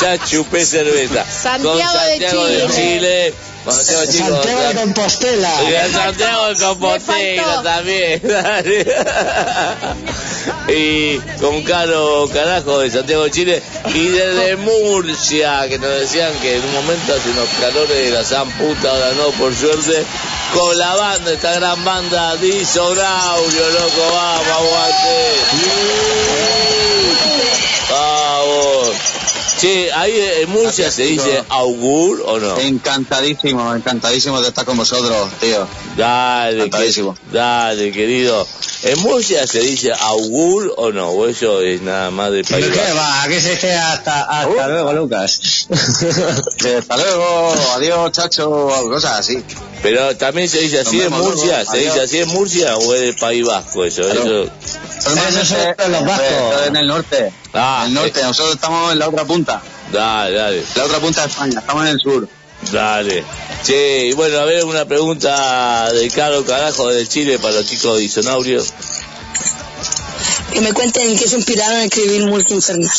ya chupé cerveza. Santiago, con Santiago de Chile. Santiago, Santiago de Compostela. Santiago de Compostela también. [LAUGHS] y con Caro Carajo de Santiago de Chile. Y desde Murcia, que nos decían que en un momento hace unos calores de la san puta, ahora no, por suerte. Con la banda, esta gran banda, Disobraulio, loco, vamos, aguante. Vamos. Sí, ahí en Murcia se dice augur o no. Encantadísimo, encantadísimo de estar con vosotros, tío. Dale, Encantadísimo. que- dale, querido. En Murcia se dice augur o no, o eso es nada más de país. ¿Pero qué va? ¿Qué se dice hasta, hasta luego, Lucas? Hasta luego, adiós, chacho, cosas así. Pero también se dice así en Murcia, luego. se dice así en Murcia o es del País Vasco eso. Claro. eso... Son los vascos. Esto en el norte. Ah, en el norte, eh, nosotros estamos en la otra punta. dale, dale, La otra punta de España, estamos en el sur. dale. Che, y bueno, a ver una pregunta de Caro Carajo de Chile para los chicos de Isonaurio. Que me cuenten en qué se inspiraron a escribir Multi Infernal.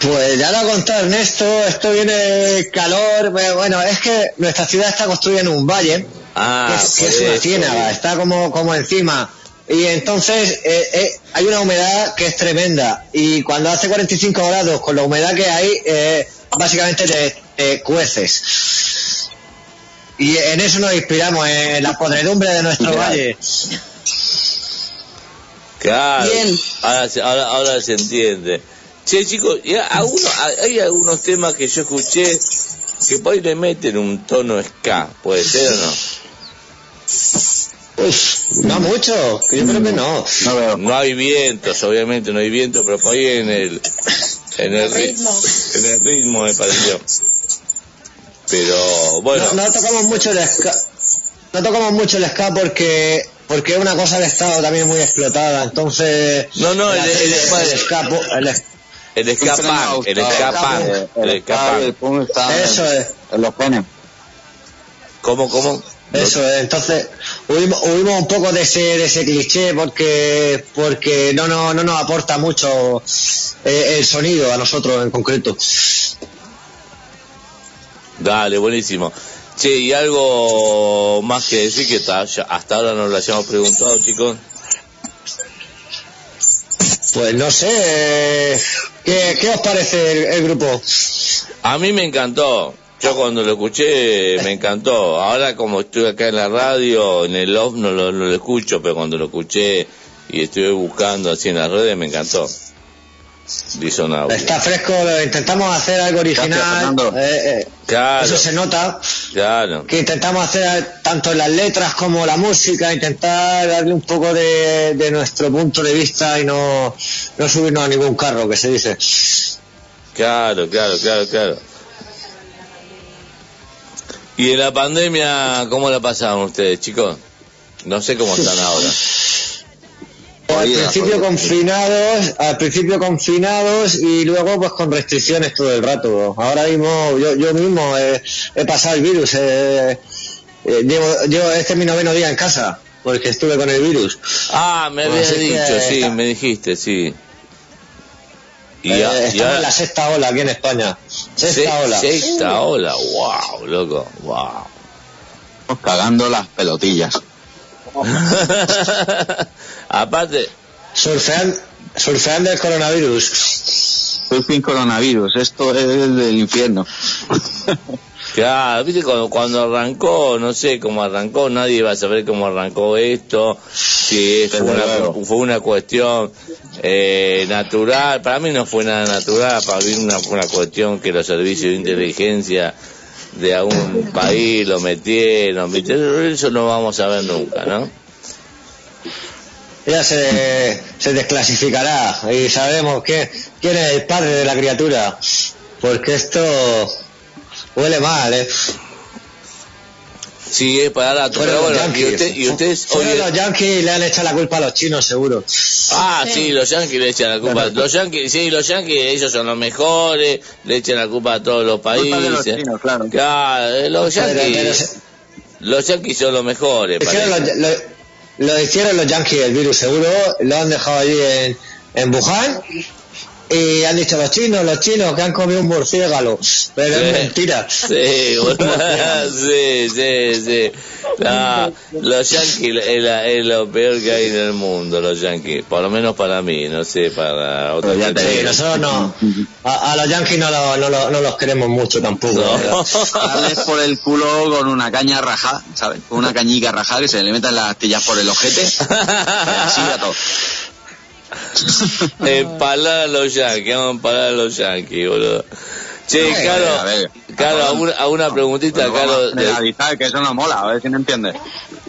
Pues ya lo ha contado Ernesto, esto viene calor, bueno, es que nuestra ciudad está construida en un valle, Ah, que es, que por es una ciénaga, está como, como encima, y entonces eh, eh, hay una humedad que es tremenda, y cuando hace 45 grados, con la humedad que hay, eh, básicamente te, te cueces. Y en eso nos inspiramos, en la podredumbre de nuestro Claro. valle. Claro. Bien. Ahora, se- ahora, ahora se entiende. Che, chicos, y a- algunos- hay- hay algunos temas que yo escuché que por ahí le meten un tono ska, ¿puede ser o no? Uf, no mucho, que yo creo que no. No veo. No hay vientos, obviamente no hay viento, pero por ahí en el, en el ri- ritmo. En el ritmo me pareció. Pero bueno, No, no tocamos mucho el ska. No tocamos mucho el ska porque porque es una cosa ha estado también muy explotada. Entonces. No, no, el- el- el el- el punk, el el El punk. punk está Eso es. en los genes. ¿Cómo, cómo? Eso es. Entonces huimos, huimos un poco de ese de ese cliché porque porque no no no nos aporta mucho eh, el sonido a nosotros en concreto. Dale, buenísimo. Che, y algo más que decir que hasta ahora no lo hayamos preguntado, chicos. Pues no sé. eh, ¿Qué, qué os parece el, el grupo? A mí me encantó. Yo cuando lo escuché me encantó. Ahora como estoy acá en la radio, en el off no lo, no lo escucho, pero cuando lo escuché y estuve buscando así en las redes me encantó. Está fresco. Intentamos hacer algo original. Eh, eh, Claro, Eso se nota. claro. que intentamos hacer tanto las letras como la música, intentar darle un poco de, de nuestro punto de vista y no, no subirnos a ningún carro, que se dice. Claro, claro, claro, claro. ¿Y en la pandemia cómo la pasaron ustedes, chicos? No sé cómo están ahora. Al principio confinados, al principio confinados y luego pues con restricciones todo el rato. Ahora mismo yo, yo mismo eh, he pasado el virus, eh, eh, llevo, llevo, este es mi noveno día en casa porque estuve con el virus. Ah, me habías Así que dicho, sí, está- me dijiste, sí. Y, Eh, a- y estamos ahora- en la sexta ola aquí en España. Sexta se- ola. Sexta ola, wow, loco, wow. Estamos cagando las pelotillas. [LAUGHS] Aparte, Surfean- surfeando el coronavirus. Surfing coronavirus, esto es del infierno. claro, viste cuando, cuando arrancó, no sé cómo arrancó, nadie va a saber cómo arrancó esto, si fue una, fue una cuestión eh, natural, para mí no fue nada natural, para mí una, fue una cuestión que los servicios de inteligencia de algún país lo metieron, eso no vamos a ver nunca, ¿no? Ya se, se desclasificará y sabemos que, quién es el padre de la criatura. porque esto huele mal, ¿eh? Sí, es para. Fueron Pero los bueno, y, Yankees. usted- y ustedes los Yankees le han echado la culpa a los chinos, seguro. Ah, sí, los Yankees le echan la culpa. Los Yankees, sí, los Yankees, ellos son los mejores, le echan la culpa a todos los Culpa de países. los chinos, claro. Claro, eh, los Pero- pero Yankees, los Yankees son los mejores. Lo hicieron los Yankees el virus, seguro. Lo han dejado allí en, en Wuhan. Y han dicho los chinos, los chinos que han comido un murciélago. Pero Sí. es mentira. Sí, bueno, [LAUGHS] [LAUGHS] sí, sí, sí. No, los Yankees es, la- es lo peor que hay en el mundo, los Yankees. Por lo menos para mí, no sé, para otros. Ya te digo, nosotros no. A, a los Yankees no, lo- no, lo- no los queremos mucho tampoco. Darles por el culo con una caña rajada, ¿sabes? Con una cañica rajada que se le metan las astillas por el ojete. y [LAUGHS] así a todo. [LAUGHS] Empalar a los Yankees, vamos a empalar a los Yankees, boludo. Che, A ver, a Caro, ver. Caro, alguna, alguna preguntita, Bueno, vamos Caro. a de- generalizar, que eso no mola, a ver si me entiendes.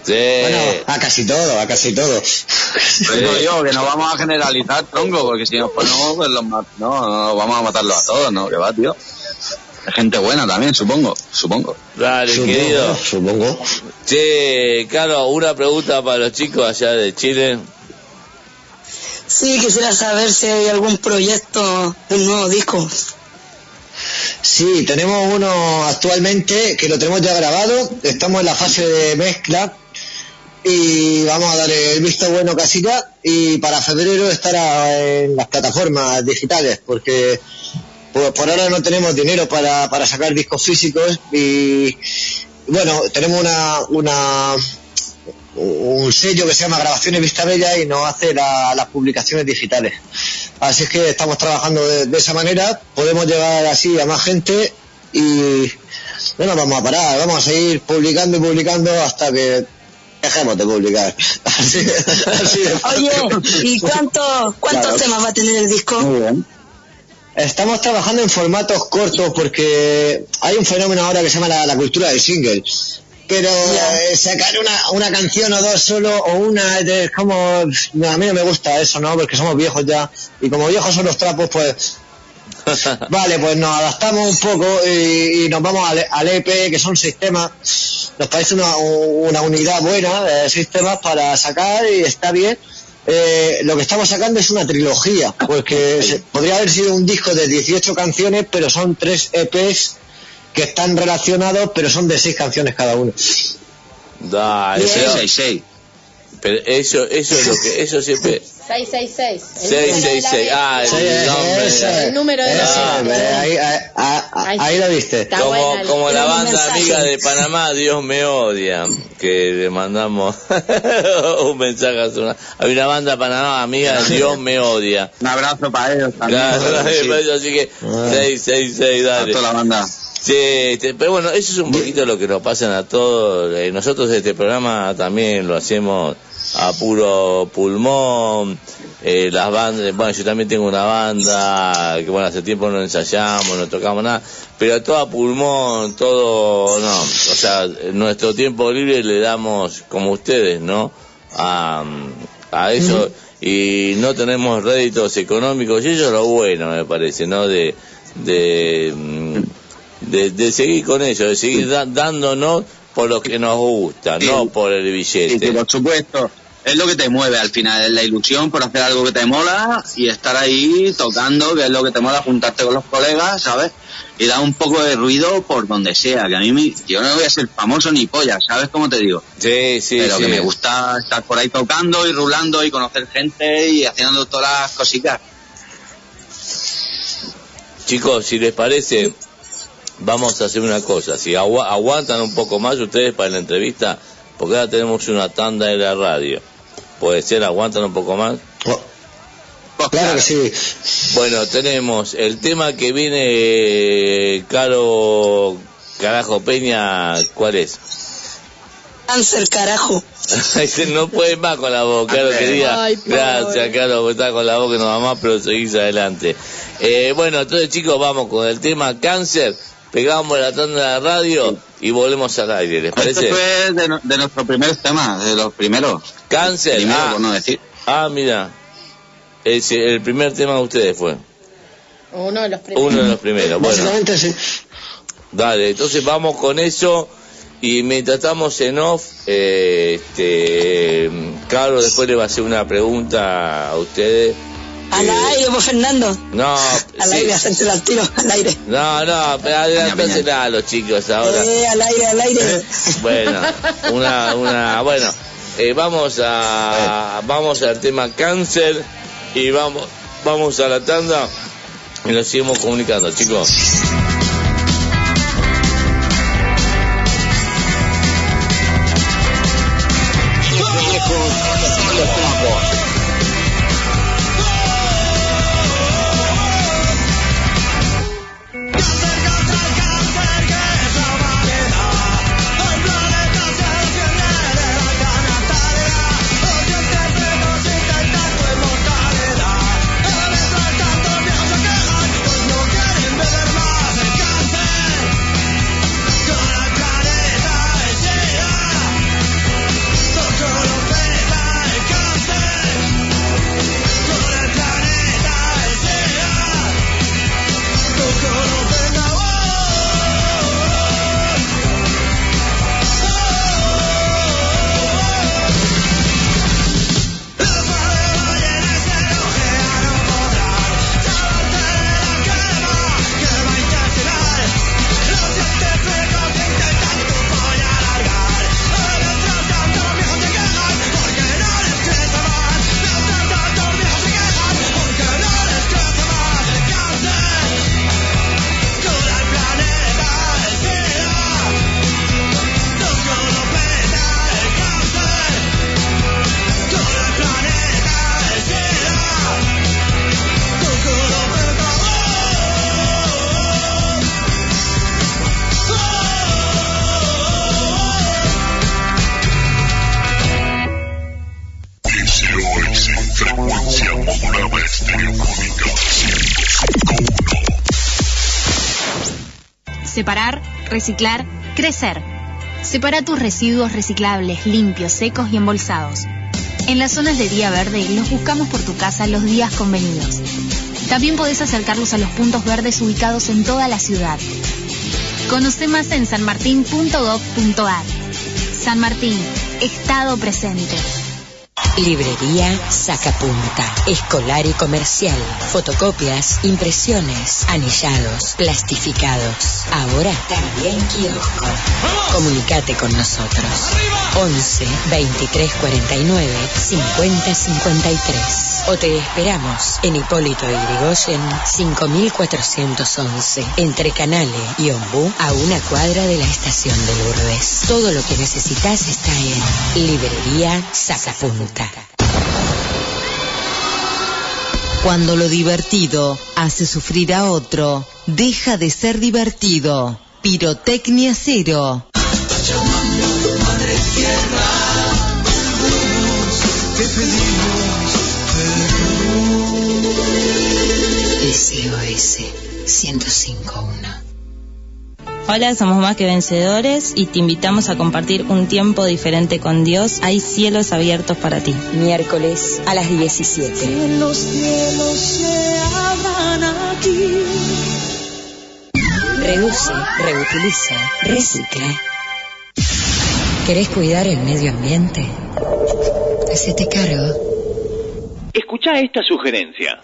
Sí. Bueno, a casi todo, a casi todo. Pero digo yo que no vamos a generalizar, tronco, porque si nos ponemos, pues los no, no, vamos a matarlos a todos, ¿no? Que va, tío. Hay gente buena también, supongo, supongo. Dale, Supongo, querido. Supongo. Che, Caro, una pregunta para los chicos allá de Chile. Sí, quisiera saber si hay algún proyecto de un nuevo disco. Sí, tenemos uno actualmente que lo tenemos ya grabado. Estamos en la fase de mezcla y vamos a dar el visto bueno casi ya. Y para febrero estará en las plataformas digitales porque pues, por ahora no tenemos dinero para, para sacar discos físicos y bueno, tenemos una, una un sello que se llama Grabaciones Vista Bella y nos hace la- las publicaciones digitales. Así es que estamos trabajando de, de esa manera, podemos llegar así a más gente y no nos vamos a parar, vamos a seguir publicando y publicando hasta que dejemos de publicar. [LAUGHS] Así, así de fácil. Oye, ¿y cuánto, cuántos Claro. temas va a tener el disco? Muy bien. Estamos trabajando en formatos cortos porque hay un fenómeno ahora que se llama la, la cultura del single. Pero eh, sacar una, una canción o dos solo o una es como... no, a mí no me gusta eso, ¿no? Porque somos viejos ya. Y como viejos son los trapos, pues... [LAUGHS] Vale, pues nos adaptamos un poco y, y nos vamos al, al EP, que son sistemas. Nos parece una, una unidad buena de sistemas para sacar y está bien. Eh, lo que estamos sacando es una trilogía, porque se- podría haber sido un disco de 18 canciones, pero son tres EPs que están relacionados, pero son de seis canciones cada uno. Pero, seis, seis. pero eso, eso es lo que, eso siempre. [LAUGHS] 666. El 666. Ah, el nombre. ese, El número de ese, la- eh, ahí, ahí- ahí- lo viste. Como, buena como la banda mensaje. amiga de Panamá, Dios me odia, que le mandamos [LAUGHS] un mensaje a su... Hay una banda Panamá amiga, Dios me odia. Un abrazo para ellos también. Claro, [LAUGHS] Sí. así que Ah. 666, A dale. toda la banda. Sí, este, pero bueno, eso es un poquito lo que nos pasa a todos. Eh, nosotros este programa también lo hacemos a puro pulmón. Eh, las bandas, bueno, yo también tengo una banda que bueno, hace tiempo no ensayamos, no tocamos nada, pero todo a pulmón, todo, no, o sea, nuestro tiempo libre le damos como ustedes, ¿no? A, a eso y no tenemos réditos económicos y eso es lo bueno, me parece, ¿no? De, de, de, de seguir con eso, de seguir da- dándonos por lo que nos gusta, Sí. no por el Sí, billete. que por supuesto. Es lo que te mueve al final, es la ilusión por hacer algo que te mola y estar ahí tocando, que es lo que te mola, juntarte con los colegas, ¿sabes? Y dar un poco de ruido por donde sea, que a mí me- yo no voy a ser famoso ni polla, ¿sabes cómo te digo? Sí, sí, Pero sí. que me gusta estar por ahí tocando y rulando y conocer gente y haciendo todas las cositas. Chicos, si les parece, vamos a hacer una cosa. Si agua- aguantan un poco más ustedes para la entrevista, porque ahora tenemos una tanda en la radio. Puede ser, aguantan un poco más. Oh, claro que sí. Bueno, tenemos el tema que viene eh, Caro Carajo Peña, ¿cuál es? Cáncer, carajo. [LAUGHS] No puede más con la voz, Caro querida. Ay. Gracias, Caro, porque está con la voz que no va más, pero seguís adelante. Eh, bueno, entonces chicos, vamos con el tema cáncer. Pegamos la tanda de la radio y volvemos al aire, ¿les parece? Este fue de, de nuestros primeros temas, de los primeros. Cáncer. Primero, ah, no decir. ah, mira. Ese, el primer tema de ustedes fue. Uno de los primeros. Uno de los primeros. Bueno, Básicamente sí. dale, entonces vamos con eso. Y mientras estamos en off, eh, este, Carlos después le va a hacer una pregunta a ustedes. Al aire, pues Fernando. No, Al sí. aire, hacerte [LAUGHS] al tiro, al aire. no, no, pero adelántensela a los chicos ahora. Eh, al aire, al aire. Bueno, una, una, bueno, eh, vamos a, vamos al tema cáncer y vamos, vamos a la tanda y nos seguimos comunicando, chicos. Separar, reciclar, crecer. Separa tus residuos reciclables, limpios, secos y embolsados. En las zonas de día verde los buscamos por tu casa los días convenidos. También podés acercarlos a los puntos verdes ubicados en toda la ciudad. Conoce más en sanmartin.gov.ar. San Martín, Estado presente. Librería Sacapunta. Escolar y comercial. Fotocopias, impresiones, anillados, plastificados. Ahora también kiosco. Comunicate con nosotros. 11 23 49 50 53. O te esperamos en Hipólito Yrigoyen 5411. Entre Canale y Ombú a una cuadra de la estación de Lourdes. Todo lo que necesitas está en Librería Sacapunta. Cuando lo divertido hace sufrir a otro, deja de ser divertido. Pirotecnia cero. SOS 1051. Hola, somos más que vencedores y te invitamos a compartir un tiempo diferente con Dios. Hay cielos abiertos para ti. Miércoles a las 17. Los cielos se abran aquí. Reduce, reutiliza, recicla. ¿Querés cuidar el medio ambiente? Hacete cargo. Escucha esta sugerencia.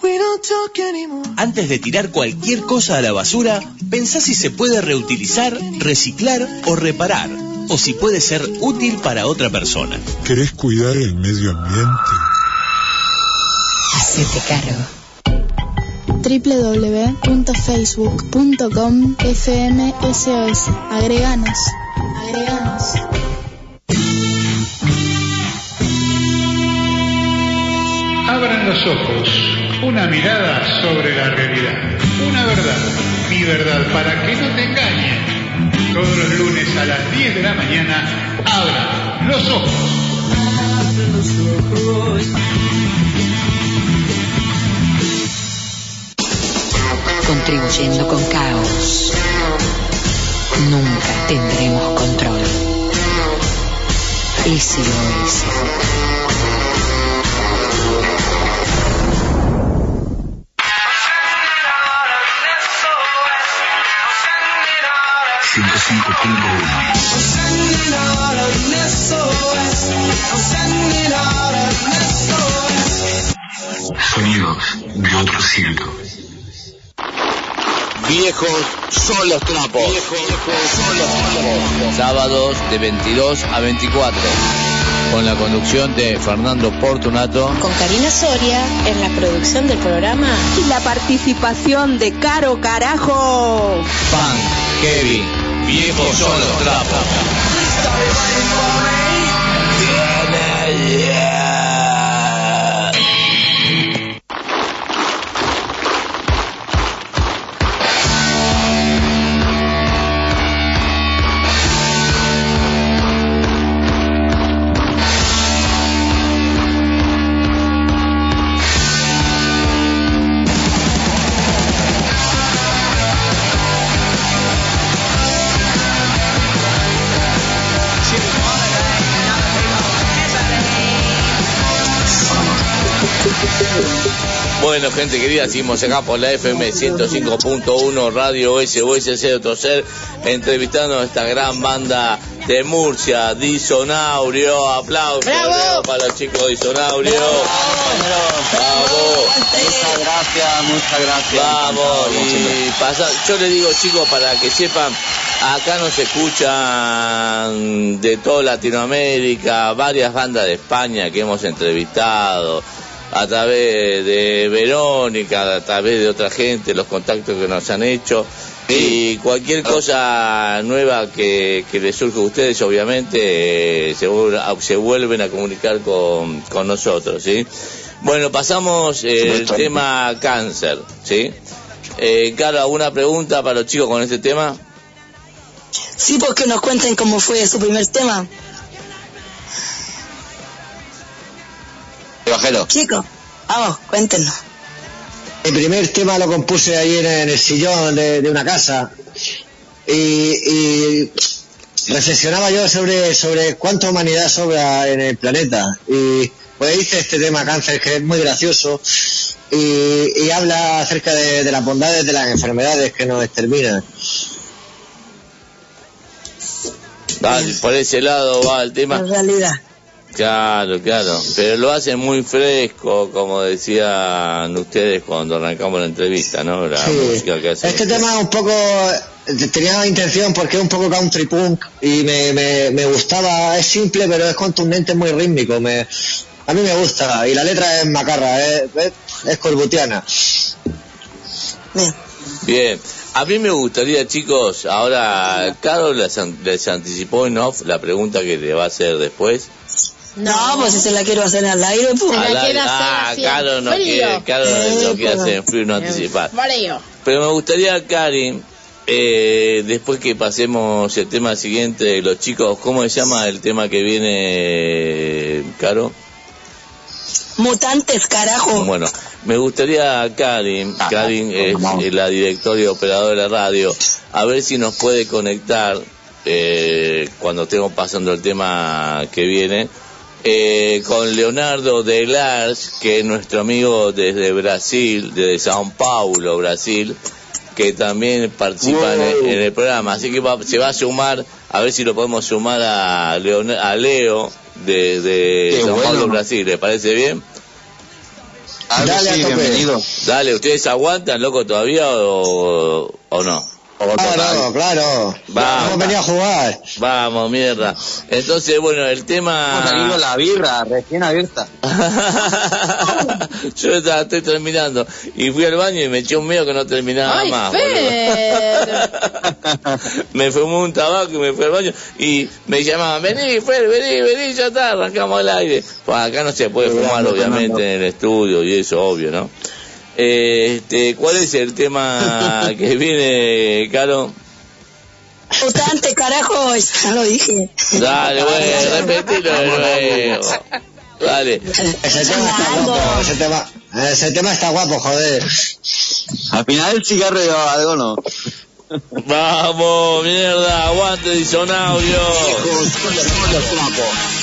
Antes de tirar cualquier cosa a la basura, pensá si se puede reutilizar, reciclar o reparar, o si puede ser útil para otra persona. ¿Querés cuidar el medio ambiente? Hacete cargo. www.facebook.com FMSOS. Agreganos. Agreganos. Abran los ojos, una mirada sobre la realidad, una verdad, mi verdad, para que no te engañen. Todos los lunes a las 10 de la mañana, abran los ojos. Contribuyendo con caos. Nunca tendremos control. SOS. Sonido de otro siglo. Viejos son los trapos. Viejos son los trapos. Sábados de 22 a 24. Con la conducción de Fernando Portunato. Con Karina Soria en la producción del programa. Y la participación de Caro Carajo. Pan, Kevin, viejos son los trapos. Bueno, gente querida, seguimos acá por la FM 105.1 Radio SOS Cero Toser, entrevistando a esta gran banda de Murcia, Disonaurio. Aplausos ¡Bravo! para los chicos de Disonaurio. Vamos. Muchas gracias, muchas gracias. Vamos, y pasa, yo le digo chicos para que sepan, acá nos escuchan de toda Latinoamérica, varias bandas de España que hemos entrevistado, a través de Verónica, a través de otra gente, los contactos que nos han hecho. Y cualquier cosa nueva que, que les surja a ustedes, obviamente, eh, se, vuel- se vuelven a comunicar con, con nosotros, ¿sí? Bueno, pasamos eh, el tema cáncer, ¿sí? Eh, Caro, ¿alguna pregunta para los chicos con este tema? Sí, pues que nos cuenten cómo fue su primer tema. Bajero. Chicos, vamos, cuéntenos. Mi primer tema lo compuse ayer en el sillón de, de una casa y, y reflexionaba yo sobre, sobre cuánta humanidad sobra en el planeta y pues hice este tema cáncer que es muy gracioso y, y habla acerca de, de las bondades de las enfermedades que nos exterminan. Vale, por ese lado va el tema. En realidad. Claro, claro, pero lo hacen muy fresco, como decían ustedes cuando arrancamos la entrevista, ¿no? La Sí. música que hacen. Este tema es un poco, tenía intención porque es un poco country punk y me, me, me gustaba, es simple pero es contundente, muy rítmico, me, a mí me gusta y la letra es macarra, es, es, es corbutiana. Bien, a mí me gustaría, chicos, ahora, an- les anticipó en off la pregunta que le va a hacer después. No, pues si se la quiero hacer al aire, pues. Al aire. ah, Caro no quiere, Caro no quiere hacer en frío, no anticipar. Frío. Pero me gustaría, Cari, eh, después que pasemos el tema siguiente, los chicos, ¿cómo se llama el tema que viene, Caro? Mutantes, carajo. Bueno, me gustaría, Karin, Karin es eh, la directora y operadora de la radio, a ver si nos puede conectar eh, cuando estemos pasando el tema que viene. Eh, con Leonardo de Lars, que es nuestro amigo desde Brasil, desde Sao Paulo, Brasil, que también participa en, el, en el programa. Así que va- se va a sumar, a ver si lo podemos sumar a, Leon- a Leo de, de Sao bueno. Paulo, Brasil. ¿Le parece bien? Dale, sí, bienvenido. Dale, ¿ustedes aguantan, loco, todavía o, o no? Claro, claro. Vamos. Hemos venido a jugar. Vamos, mierda. Entonces, bueno, el Hemos tema... salido la birra recién abierta. [LAUGHS] Yo estaba- estoy terminando. Y fui al baño y me eché un medio que no terminaba Ay, más. Fer. [LAUGHS] me fumé un tabaco y me fui al baño y me llamaban, vení, Fer, vení, vení, ya está, arrancamos al aire. Pues acá no se puede fumar, obviamente, en el estudio y eso, obvio, ¿no? Este, ¿Cuál es el tema [LAUGHS] que viene, Caro? Mutantes, carajo, ya lo dije. Dale, bueno, repetilo de nuevo. Dale. Ese tema está guapo, ese tema, ese tema está guapo, joder. Al final el cigarro llevaba algo, ¿no? Vamos, mierda, aguante disonaudio. trabajo trola,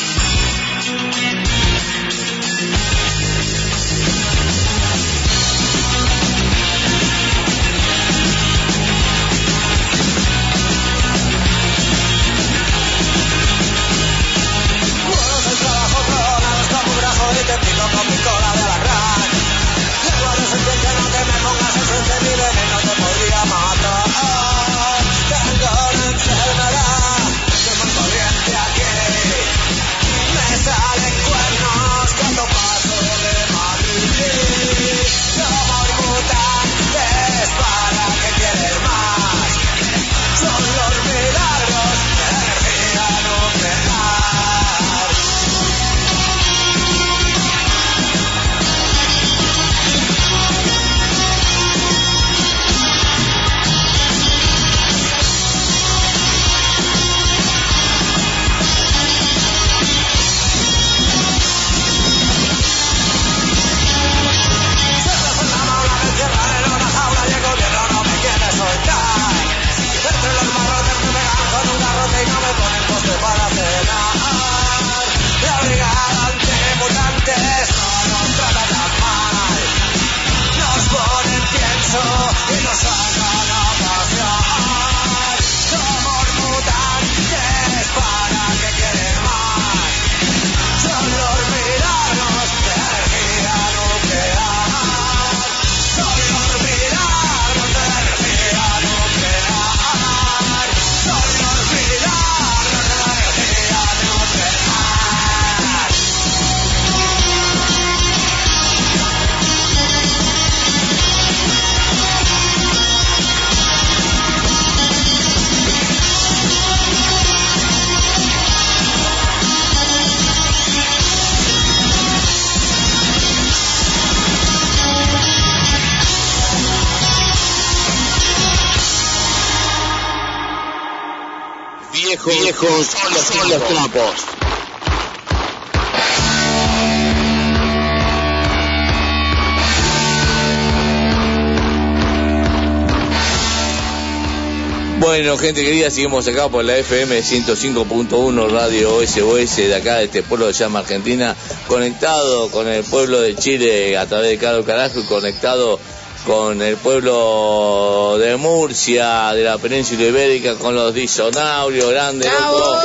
Bueno, gente querida, seguimos acá por la FM 105.1 Radio SOS de acá, de este pueblo de llama Argentina, conectado con el pueblo de Chile a través de Caro Carajo y conectado con el pueblo de Murcia, de la península ibérica, con los disonaurios grandes. ¡Bravo!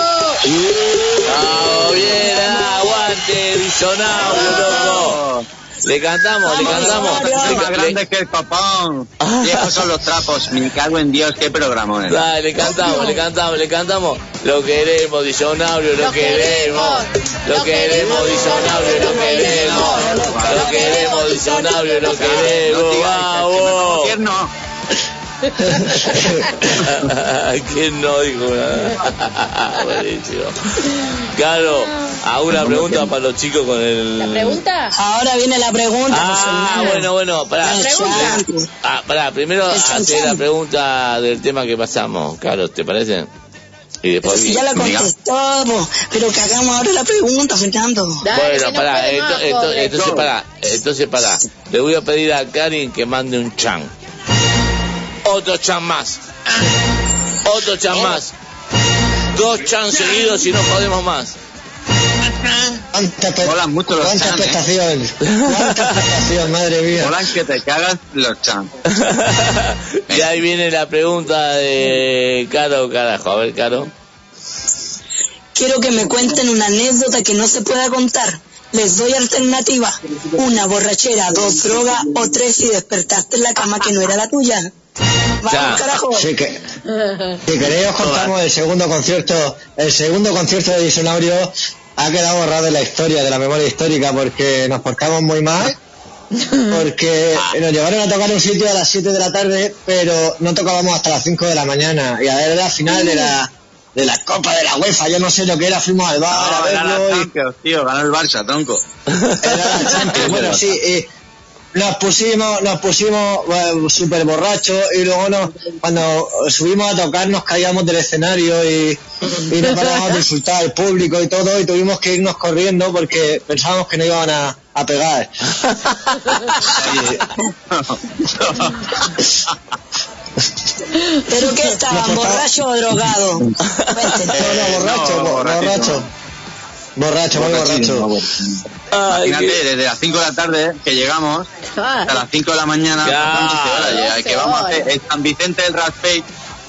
¡Bravo! ¡Bien! ¡Aguante, disonaurio, loco! Le cantamos, le cantamos. Son más grandes que el papón. Viejos son los trapos. Me cago en Dios, qué programa. Dale, le cantamos, le cantamos, le cantamos. Lo queremos, disonaurio, lo queremos. Lo queremos, disonaurio, lo queremos. Lo queremos, disonaurio, lo queremos. ¡Vamos! [LAUGHS] ¿Quién no dijo nada? [LAUGHS] Buenísimo. Claro, hago una pregunta para los chicos con el. ¿La pregunta? Ahora viene la pregunta. Ah, bueno, bueno, para. Ah, pará, primero hacer la pregunta del tema que pasamos, Carlos, ¿te parece? Y después. Si ya la contestamos, pero que hagamos ahora la pregunta, Fernando. Bueno, pará, ento- ento- entonces pará, entonces pará. Le voy a pedir a Karin que mande un chan. Otro chan más. Otro chan más. Dos chan seguidos y no podemos más. Molan mucho los ¿Cuánta chan, ¿eh? [LAUGHS] ¿Cuánta madre mía? Molan que te cagas los chan. [LAUGHS] Y ahí viene la pregunta de Caro, carajo. A ver, Caro. Quiero que me cuenten una anécdota que no se pueda contar. Les doy alternativa. Una borrachera, dos drogas o tres si despertaste en la cama que no era la tuya. Vamos, carajo. Sí, que, si queréis os contamos el segundo concierto, el segundo concierto de Disonaurio ha quedado borrado en la historia, de la memoria histórica, porque nos portamos muy mal, porque [LAUGHS] nos llevaron a tocar un sitio a las 7 de la tarde, pero no tocábamos hasta las 5 de la mañana, y a ver la final de la de la Copa de la UEFA, yo no sé lo que era, fuimos al bar a No, era la verlo y Champions, tío, ganó el Barça, tronco. era la Champions. [LAUGHS] Bueno, sí, y nos pusimos, nos pusimos eh, súper borrachos y luego nos, cuando subimos a tocar nos caíamos del escenario y, y no parábamos de insultar al público y todo y tuvimos que irnos corriendo porque pensábamos que no iban a, a pegar. ¿Pero qué estaban, borracho o drogado? [LAUGHS] No, no, borracho, bo- borracho. Borracho, muy borracho. Imagínate, desde las 5 de la tarde que llegamos hasta las 5 de la mañana, Claro. pasan 12 horas ya, que vamos a hacer es San Vicente del Raspey,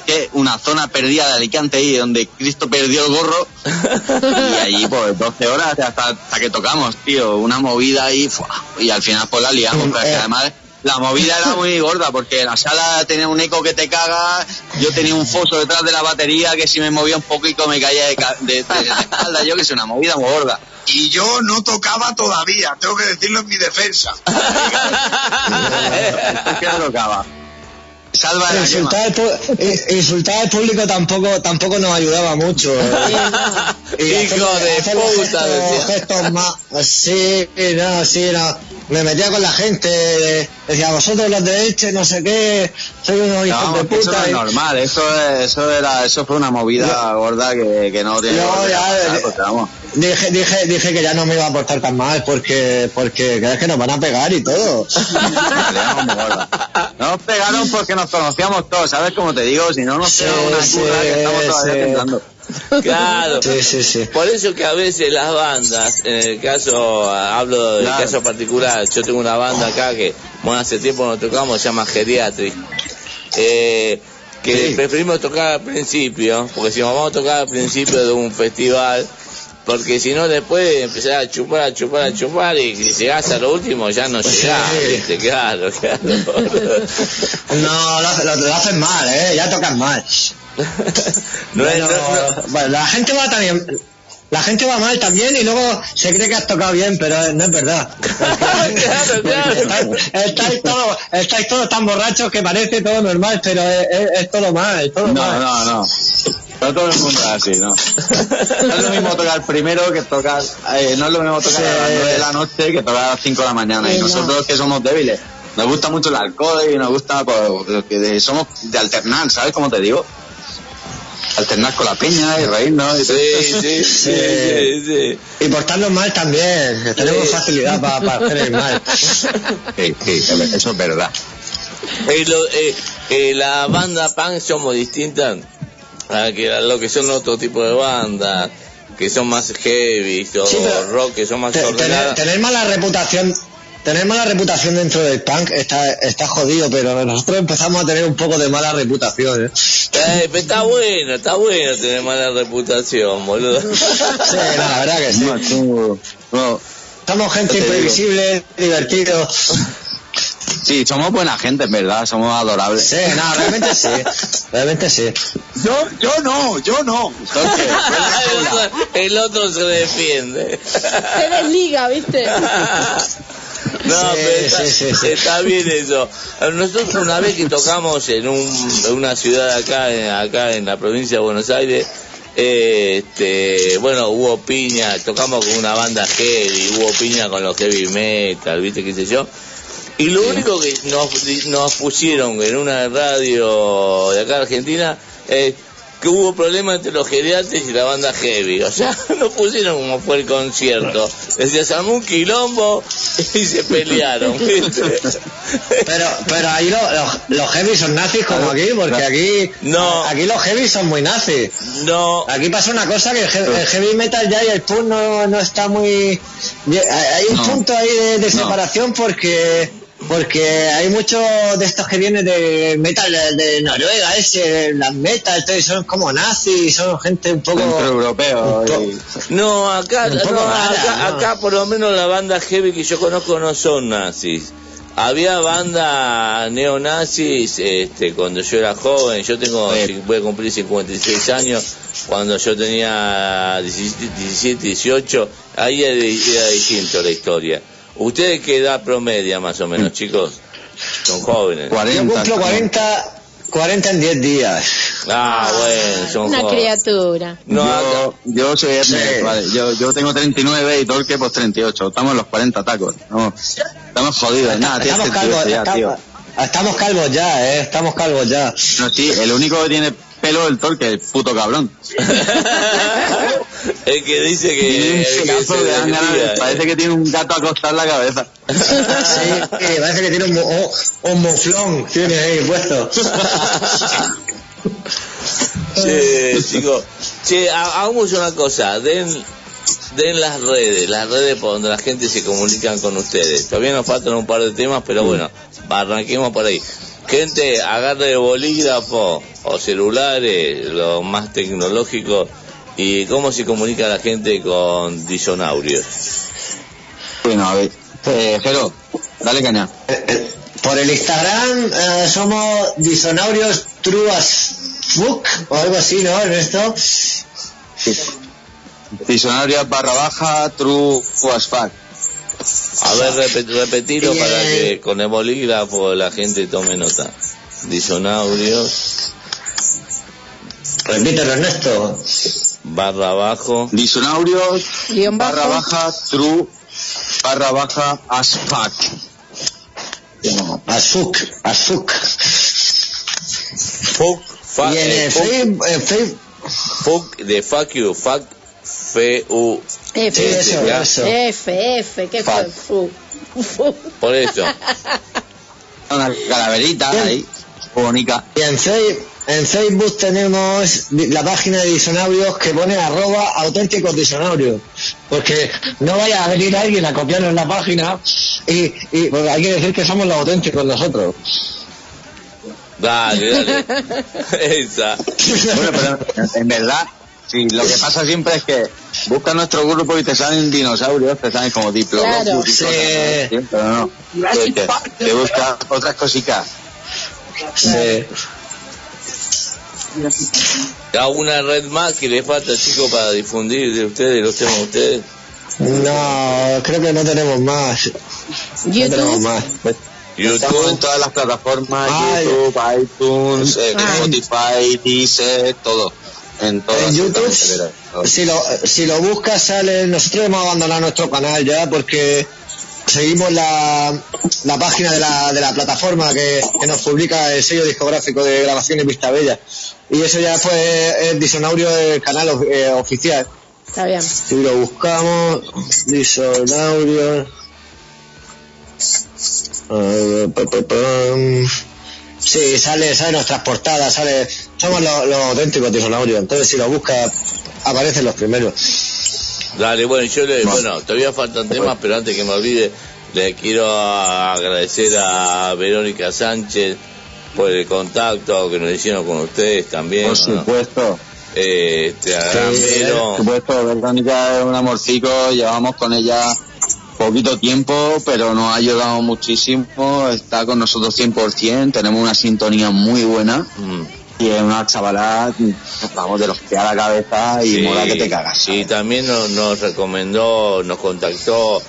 que es una zona perdida de Alicante ahí, donde Cristo perdió el gorro, [LAUGHS] y allí pues 12 horas hasta, hasta que tocamos, tío, una movida ahí, y al final pues la liamos, pero es que además la movida era muy gorda, porque la sala tenía un eco que te caga, yo tenía un foso detrás de la batería que si me movía un poquito me caía de, ca- de- de la espalda, yo que sé, una movida muy gorda. Y yo no tocaba todavía, tengo que decirlo en mi defensa. [LAUGHS] ¿Qué no tocaba? Salva la. Insultar al, eh, al público tampoco tampoco nos ayudaba mucho. [LAUGHS] Y Hijo de hacer puta, gestos, gestos más. Sí, no, sí, no. Me metía con la gente, decía, vosotros los de Elche, no sé qué, soy unos hijos No, de que eso no puta. es y- normal, eso, es- eso, era, eso fue una movida gorda que, que no tiene No, ya, a pasar, eh, porque, vamos. Dije, dije, dije que ya no me iba a portar tan mal porque, porque crees que nos van a pegar y todo. No [LAUGHS] nos pegaron porque nos conocíamos todos, ¿sabes cómo te digo? Si no nos Sí, una sí, que estamos todavía sí. temblando. Claro. Sí, sí, sí. Por eso que a veces las bandas, en el caso, hablo del Claro. caso particular, yo tengo una banda acá que, bueno, hace tiempo no tocamos, se llama Geriatric, eh, que Sí. preferimos tocar al principio, porque si nos vamos a tocar al principio de un festival, porque si no después empezar a chupar, a chupar, a chupar y si llegás a lo último ya no llegás, Sí. ¿viste? claro, claro. [LAUGHS] No, lo, lo- lo hacen mal, ¿eh? Ya tocan mal. [LAUGHS] No es- Bueno, no- no- bueno, la gente va también. La gente va mal también y luego se cree que has tocado bien, pero no es verdad. [LAUGHS] [LAUGHS] claro, claro. Estáis, todos, estáis todos tan borrachos que parece todo normal, pero es, es- es todo mal, todo No, mal. no, no. No todo el mundo es así, ¿no? No es lo mismo tocar primero que tocar, eh, no es lo mismo tocar a las Sí. 9 de la noche que tocar a las 5 de la mañana. Sí, Y no. nosotros que somos débiles, nos gusta mucho el alcohol y nos gusta, pues, que somos de alternar, ¿sabes cómo te digo? Alternar con la peña y reírnos. Y sí, sí, [LAUGHS] sí, sí, sí, Y portarnos mal también. Tenemos facilidad para hacer el mal. [LAUGHS] Sí, sí, eso es verdad. Eh, lo, eh, eh, la banda punk somos distintas a, que, a lo que son otro tipo de bandas que son más heavy o rock que son más ordenadas. tener mala reputación. Tener mala reputación dentro del punk está, está jodido, pero nosotros empezamos a tener un poco de mala reputación. ¿eh? Eh, pero está bueno, está bueno tener mala reputación, boludo. Sí, no, la verdad que sí. No, Somos gente imprevisible, divertido. Sí, somos buena gente, en verdad, somos adorables. Sí, no, realmente sí. Realmente sí. Yo, yo no, yo no. Entonces, [LAUGHS] el, otro, el otro se defiende. Se desliga, ¿viste? [LAUGHS] No, Sí, pero está, sí, sí, sí. está bien eso. Nosotros una vez que tocamos en, un, en una ciudad acá, en, acá en la provincia de Buenos Aires, este, bueno, hubo piña, tocamos con una banda heavy, hubo piña con los heavy metal, viste qué sé yo. Y lo único que nos, nos pusieron en una radio de acá de Argentina es que hubo problemas entre los geriatres y la banda heavy. O sea, [LAUGHS] nos pusieron como fue el concierto. Decía, se armó un quilombo y se pelearon. ¿viste? Pero, pero ahí lo- los, los heavy son nazis como aquí, porque aquí, No. aquí los heavy son muy nazis. No, Aquí pasa una cosa que el, he- el heavy metal ya y el punk no, no está muy... Hay un No. punto ahí de, de No. separación porque porque hay muchos de estos que vienen de metal de, Noruega, ese, las metal, entonces son como nazis, son gente un poco... europeo. un po- y- no, acá, Un poco no, rara, acá, ¿no? acá por lo menos la banda heavy que yo conozco no son nazis. Había banda neonazis este, cuando yo era joven, yo tengo, voy a cumplir 56 años, cuando yo tenía 17, 17, 18, ahí era, era distinto la historia. ¿Ustedes qué edad promedia más o menos, chicos? Son jóvenes. Yo 40. cumplo 40, 40 en 10 días. Ah, bueno, son Una jóvenes. criatura. No, yo, yo soy Sí. vale, yo, yo tengo 39 y Torque pues 38. Estamos en los 40 tacos. Estamos, estamos jodidos. Nada, estamos, calvos, 38 ya, tío. estamos, estamos calvos ya, eh, estamos calvos ya. No, sí, el único que tiene pelo es el Torque, el puto cabrón. [LAUGHS] el que dice que, Tiene un el que pelazo se que dan ganas de- desvía, parece que tiene un gato acostado en la cabeza. Sí, sí, parece que tiene un, mu- un, muflón, tiene ahí puesto. [LAUGHS] Che, chicos, che, ha- hagamos una cosa, den, den las redes, las redes por donde la gente se comunica con ustedes. Todavía nos faltan un par de temas, pero bueno, arranquemos por ahí. Gente, agarre bolígrafo o celulares, lo más tecnológico, y cómo se comunica la gente con disonaurios. Bueno, a ver. Eh, Jero, dale caña. Por el Instagram eh, somos disonaurios true as fuck o algo así, ¿no, Ernesto? Diccionario barra baja, true as fuck. A ver, repet- repetilo para que con el bolígrafo la gente tome nota. Disonaurios, Repítelo, Ernesto. barra abajo. Guión barra baja, true barra baja as fuck. As fuck, as fuck. Fuck, Y en eh, el fuck, Facebook, en Facebook- fuck de fuck you, fuck, f u F, Sí, eso, ya. eso. F, F, ¿qué fue? Fu. Fu. Por eso. [LAUGHS] Una calaverita ahí, bonita. y en, Fe- en Facebook tenemos la página de disonaurios que pone arroba auténticos disonaurios. Porque no vaya a venir alguien a copiarnos la página y, y porque hay que decir que somos los auténticos nosotros. Dale, dale. [LAUGHS] Esa. Bueno, pero en verdad, sí, lo que pasa siempre es que buscas nuestro grupo y te salen dinosaurios, te salen como diplodocus Claro. Sí. pero no. Te, te, te busca otras cositas. Sí. ¿Alguna red más que le falta, chicos, para difundir de ustedes, los temas de ustedes? No, creo que no tenemos más. No tenemos YouTube. más. Estamos en YouTube, todas las plataformas, Ay. YouTube, iTunes, eh, Ah. Spotify, Deezer, todo. En todas. En YouTube, si lo, si lo buscas sale, nosotros hemos abandonado nuestro canal ya porque seguimos la, la página de la, de la plataforma que, que nos publica el sello discográfico de grabaciones Vista Bella. Y eso ya pues es Disonaurio el canal eh, oficial. Está bien. Si lo buscamos, Disonaurio. Pa, pa, pam. Sí, sale, sale nuestras portadas, sale, somos los, los auténticos Disonaurio. Entonces si lo buscas, aparecen los primeros. Dale, bueno, yo le, bueno, todavía faltan temas, pero antes que me olvide, le quiero agradecer a Verónica Sánchez por el contacto que nos hicieron con ustedes también. Por ¿no? supuesto. Eh, Este, a Sí, por supuesto, Verónica es un amorcico, llevamos con ella poquito tiempo, pero nos ha ayudado muchísimo, está con nosotros 100%, tenemos una sintonía muy buena mm, y es una chavalada, vamos, de los que a la cabeza y sí, mola que te cagas. Y también nos, nos recomendó, nos contactó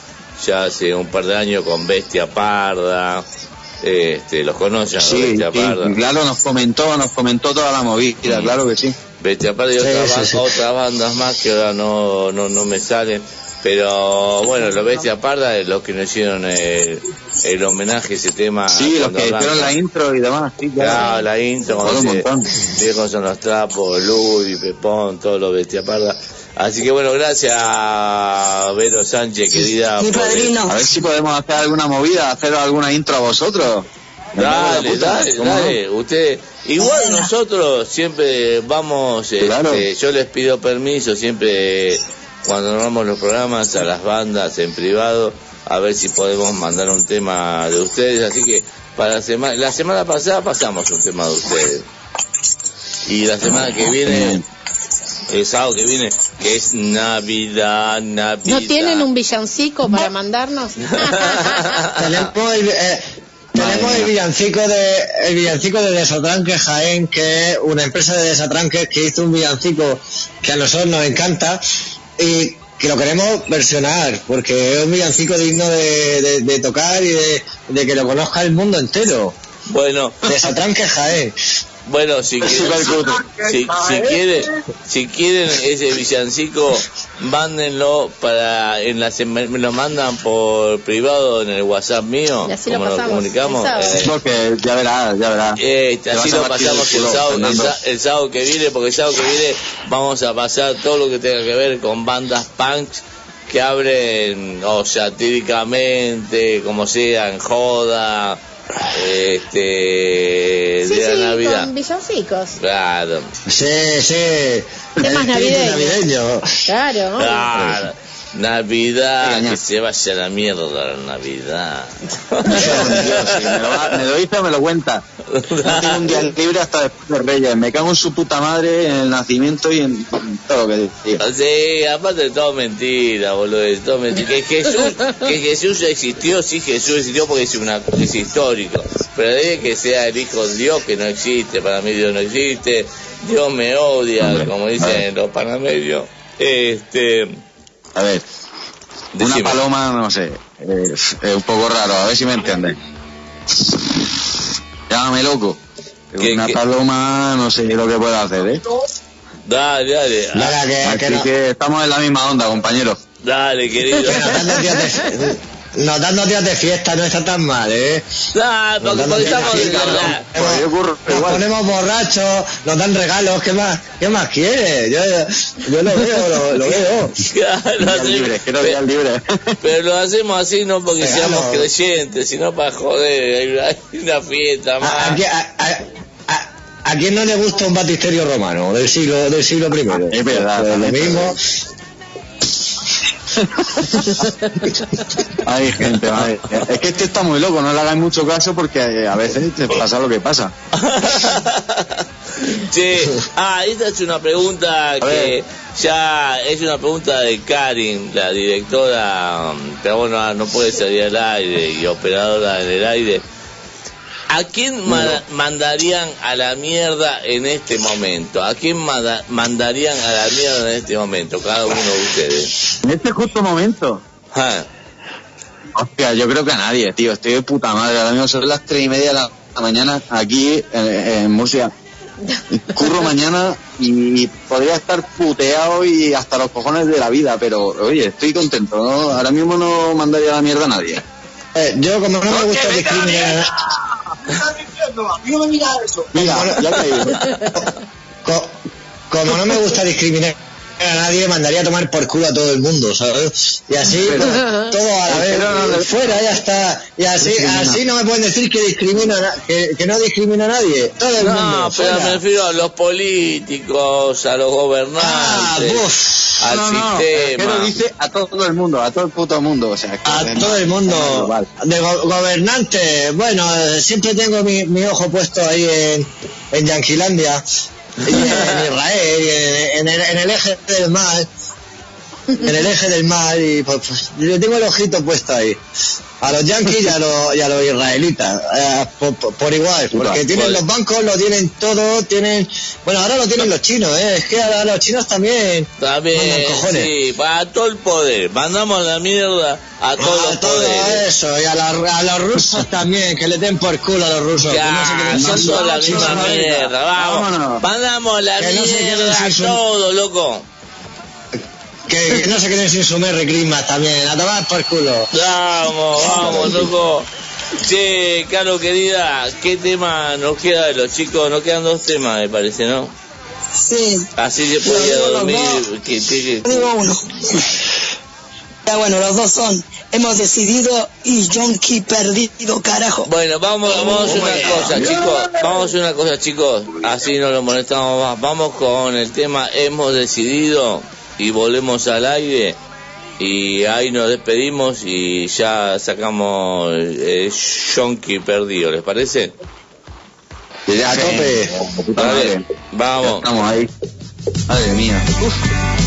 ya hace un par de años con Bestia Parda. Este, los conocen, a Sí, claro, nos comentó, nos comentó toda la movida, Mm. claro que sí. Bestia Parda y Sí, otras, bandas más que ahora no, no, no me salen. Pero bueno, los Bestia Parda los que nos hicieron el, el homenaje, ese tema. Sí, los que hicieron la intro y demás, sí, Claro, claro. la intro, dice, montón. viejos son los trapos, Ludi, Pepón, todos los bestia parda. Así que bueno, gracias Vero Sánchez, querida. Mi por- padrino. A ver si podemos hacer alguna movida, hacer alguna intro a vosotros. Dale, puta, dale, ¿cómo no? dale. Usted, igual nosotros siempre vamos, este, Claro. yo les pido permiso siempre cuando armamos los programas a las bandas en privado a ver si podemos mandar un tema de ustedes. Así que para la semana, la semana pasada pasamos un tema de ustedes. Y la semana que viene, el sábado que viene, que es Navidad, Navidad. ¿No tienen un villancico para mandarnos? [LAUGHS] tenemos [LAUGHS] el, eh, tenemos el villancico de el villancico de Desatranques Jaén que es una empresa de Desatranques que hizo un villancico que a nosotros nos encanta y que lo queremos versionar porque es un villancico digno de, de- de tocar y de, de que lo conozca el mundo entero Bueno, Desatranques Jaén [LAUGHS] Bueno, si quieren, si, si quieren, si quieren ese villancico, mándenlo para en la me lo mandan por privado en el WhatsApp mío, Y así lo como lo pasamos, comunicamos. sábado. eh, Porque ya verás, ya verás. eh, así lo pasamos el sábado, el, el sábado que viene, porque el sábado que viene vamos a pasar todo lo que tenga que ver con bandas punks que abren, o satíricamente, como sea, en joda, este, Sí, de la sí, Navidad. con villancicos. Claro. sí, sí Temas navideños. navideño. Claro. Claro. Navidad, Engañar. que se vaya a la mierda la Navidad. me, lo va- me lo dice o me lo cuenta. No tengo un día libre hasta después de Reyes. Me cago en su puta madre, en el nacimiento y en todo lo que diga. Sí, aparte de todo mentira, boludo, todo mentira. Que Jesús, que Jesús existió, sí Jesús existió porque es una es histórico. Pero de que sea el hijo de Dios que no existe, para mí Dios no existe, Dios me odia, Hombre, como dicen los panameños. Este, A ver, una paloma, no sé, eh, es un poco raro, a ver si me entiendes. Llámame loco. ¿Qué- una qué? paloma, no sé lo que puedo hacer, ¿eh? dale, dale, que, Así que no- que estamos en la misma onda, compañeros. dale, querido. Que nos nos dando días de fiesta no está tan mal, ¿eh? Ah, porque, Nos dan porque días de estamos fiesta, de nos- Pues nos ponemos borrachos, nos dan regalos, ¿qué más, qué más quiere? Yo, yo lo veo, lo, lo veo. [LAUGHS] Libres, quiero pe- días libres. Pero lo hacemos así no porque Regalo. seamos creyentes, sino para joder, hay una, fiesta ¿A, más. a, qui- a- a- a- quién no le gusta un batisterio romano del siglo del siglo primero? Es verdad, Pues lo mismo. [LAUGHS] Hay gente, madre. Es que este está muy loco, no le hagáis mucho caso porque eh, a veces te pasa lo que pasa. [LAUGHS] Che, ah, esta es una pregunta que ya es una pregunta de Karin, la directora, mm, pero bueno, no puede salir al aire y operadora en el aire. ¿A quién ma- mandarían a la mierda en este momento? ¿A quién manda- mandarían a la mierda en este momento? Cada uno de ustedes. En este justo momento, Ah, hostia, yo creo que a nadie, tío. Estoy de puta madre. Ahora mismo son las tres y media de la mañana aquí en, en Murcia. Curro [LAUGHS] mañana y podría estar puteado y hasta los cojones de la vida, pero oye, estoy contento. ¿no? Ahora mismo no mandaría a la mierda a nadie. Eh, yo como no me gusta discriminar a No me mira eso. Mira, ya te digo. [LAUGHS] Co- como no me gusta discriminar a nadie, mandaría a tomar por culo a todo el mundo, ¿sabes? Y así, Pero- pues, todo a la vez, pero no, no, fuera, ya está. Y así, Discrimina. así no me pueden decir que discrimina, que, que no discrimina a nadie. Todo el No, mundo, pero fuera. me refiero a los políticos, a los gobernantes, al no, no, sistema. que lo dice a todo el mundo, a todo el puto mundo, o sea, que A todo el mundo, de go- gobernante, bueno, siempre tengo mi, mi ojo puesto ahí en, en Yanquilandia, [LAUGHS] en Israel, en el, en el eje del mar, [LAUGHS] en el eje del mar, y pues, pues, yo tengo el ojito puesto ahí. A los yanquis y a los, y a los israelitas, eh, por, por- por igual, porque tienen los bancos, lo tienen todo, tienen, bueno, ahora lo tienen los chinos, eh, es que ahora los chinos también También, mandan cojones. sí, para todo el poder. Mandamos la mierda a todos A los todo poderes. eso, y a, la- a los rusos también, que le den por culo a los rusos. que no se Ya, la misma mierda, vamos. Vámonos. Mandamos la Que no mierda sin a todo, loco. Que, que [LAUGHS] no se queden sin su Merry Christmas también, a tomar por culo. Vamos, vamos, loco. Che, Caro querida, ¿qué tema nos queda de los chicos? Nos quedan dos temas, me parece, ¿no? Sí. Así se podía dormir. dos. Que, que- Yo digo uno. [LAUGHS] Ya bueno, los dos son Hemos decidido y Yonki perdido, carajo. Bueno, vamos, vamos a hacer una cosa, chicos. Vamos a hacer una cosa, chicos. Así no lo molestamos más. Vamos con el tema Hemos decidido y volvemos al aire. Y ahí nos despedimos y ya sacamos eh, Yonki perdido, ¿les parece? A tope. Vale, vamos. Estamos ahí. Madre mía. Uf.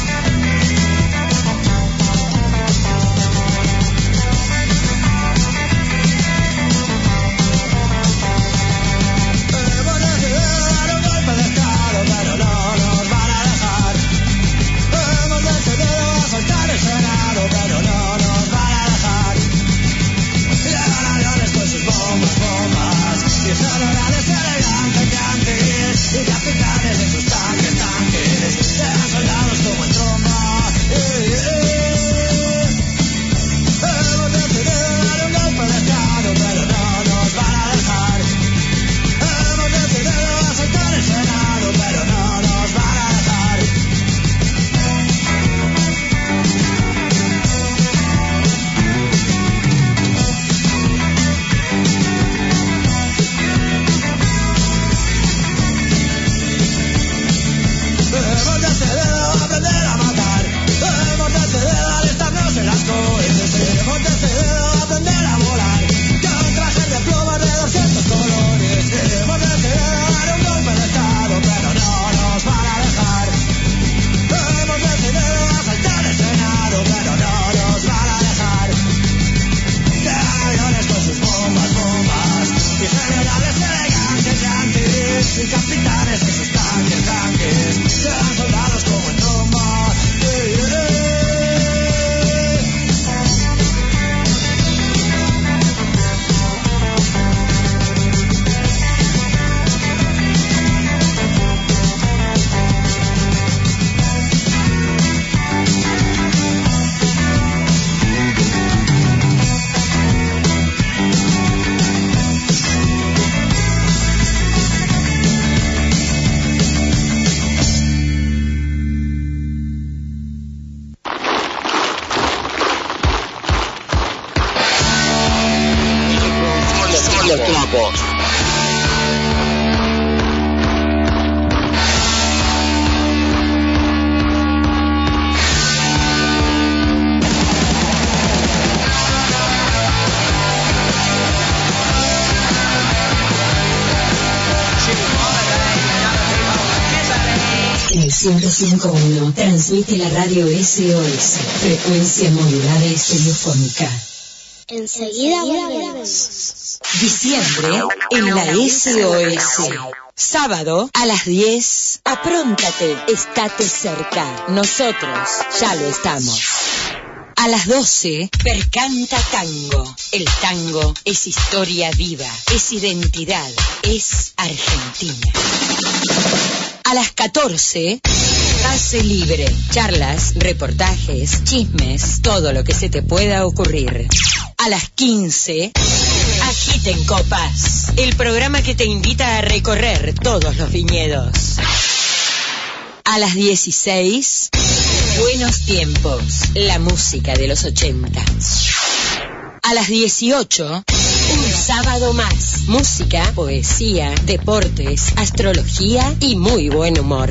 105.1 transmite la radio SOS, frecuencia modulada y estereofónica. Enseguida volvemos. Diciembre en la SOS. Sábado a las 10. Apróntate, estate cerca. Nosotros ya lo estamos. A las 12, Percanta Tango. El tango es historia viva, es identidad, es Argentina. A las 14, Pase Libre. Charlas, reportajes, chismes, todo lo que se te pueda ocurrir. A las 15, Agiten Copas, el programa que te invita a recorrer todos los viñedos. A las 16, Buenos Tiempos, la música de los 80. A las 18, un sábado más. Música, poesía, deportes, astrología y muy buen humor.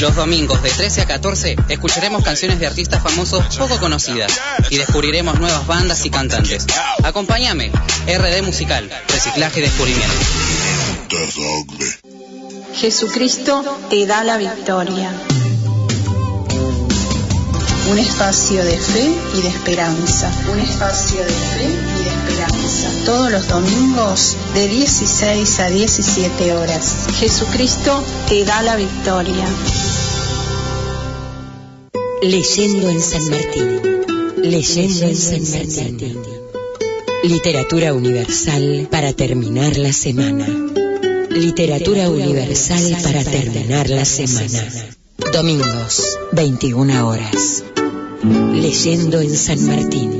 Los domingos de 13 a 14 escucharemos canciones de artistas famosos poco conocidas y descubriremos nuevas bandas y cantantes. Acompáñame, RD Musical, Reciclaje y Descubrimiento. Jesucristo te da la victoria. Un espacio de fe y de esperanza. Un espacio de fe y de esperanza. Todos los domingos de 16 a 17 horas. Jesucristo te da la victoria. Leyendo en San Martín. Leyendo en San Martín. Literatura universal para terminar la semana. Literatura universal para terminar la semana. Domingos, 21 horas. Leyendo en San Martín.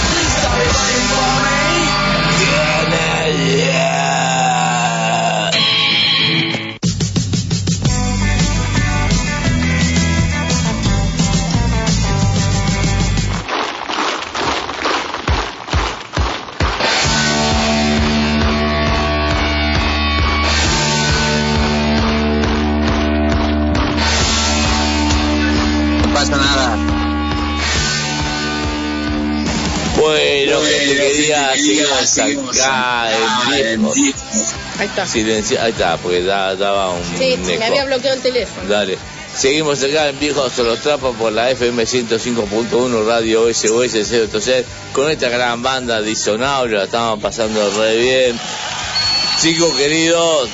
No querida, seguimos acá en viejos. Ahí está. Silencio, ahí está, porque da- daba un Sí, eco. me había bloqueado el teléfono. Dale. Seguimos acá en Viejos los Trapos por la FM 105.1 Radio SOS 036 con esta gran banda Disonaurio, la estamos pasando re bien. Chicos queridos,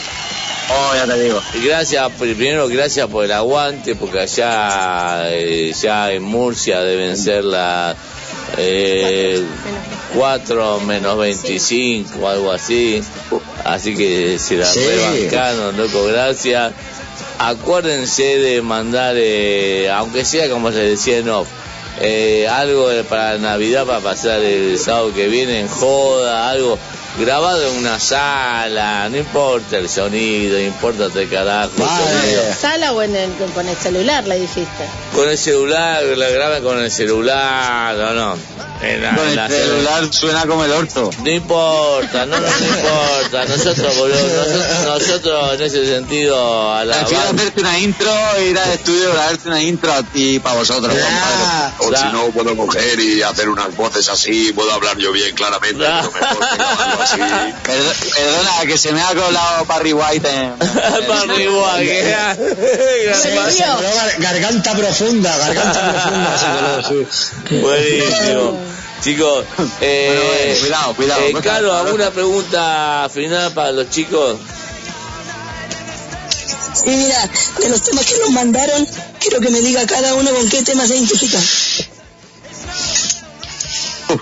Oh, ya te digo. gracias, primero gracias por el aguante, porque allá eh, ya en Murcia deben ser las eh, 4 menos 25 o algo así. Así que se la Sí. rebancaron, loco, gracias. Acuérdense de mandar, eh, aunque sea como les decía en off, eh, algo para Navidad para pasar el sábado que viene en joda, algo grabado en una sala, no importa el sonido, no importa el carajo. el. ¿Sala o en el, con el celular, le dijiste? Con el celular, la graban con el celular, no, no. En la- Con en la el celular suena como el orto. No importa, no, no, no importa. Nosotros, boludo, nosotros, nosotros en ese sentido a la Prefiero banda- hacerte una intro, ir al estudio, grabarte una intro a ti para vosotros, compadre. O si no, puedo coger y hacer unas voces así, puedo hablar yo bien claramente, pero mejor que Perdona, que se me ha colado Barry White en... [LAUGHS] White, se [LAUGHS] coló gar- garganta profunda, garganta profunda. Sí. Buenísimo. Chicos, eh, Bueno, bueno, cuidado, cuidado. eh, Carlos, ¿alguna pregunta final para los chicos? Y mira, de los temas que nos mandaron, quiero que me diga cada uno con qué tema se identifica.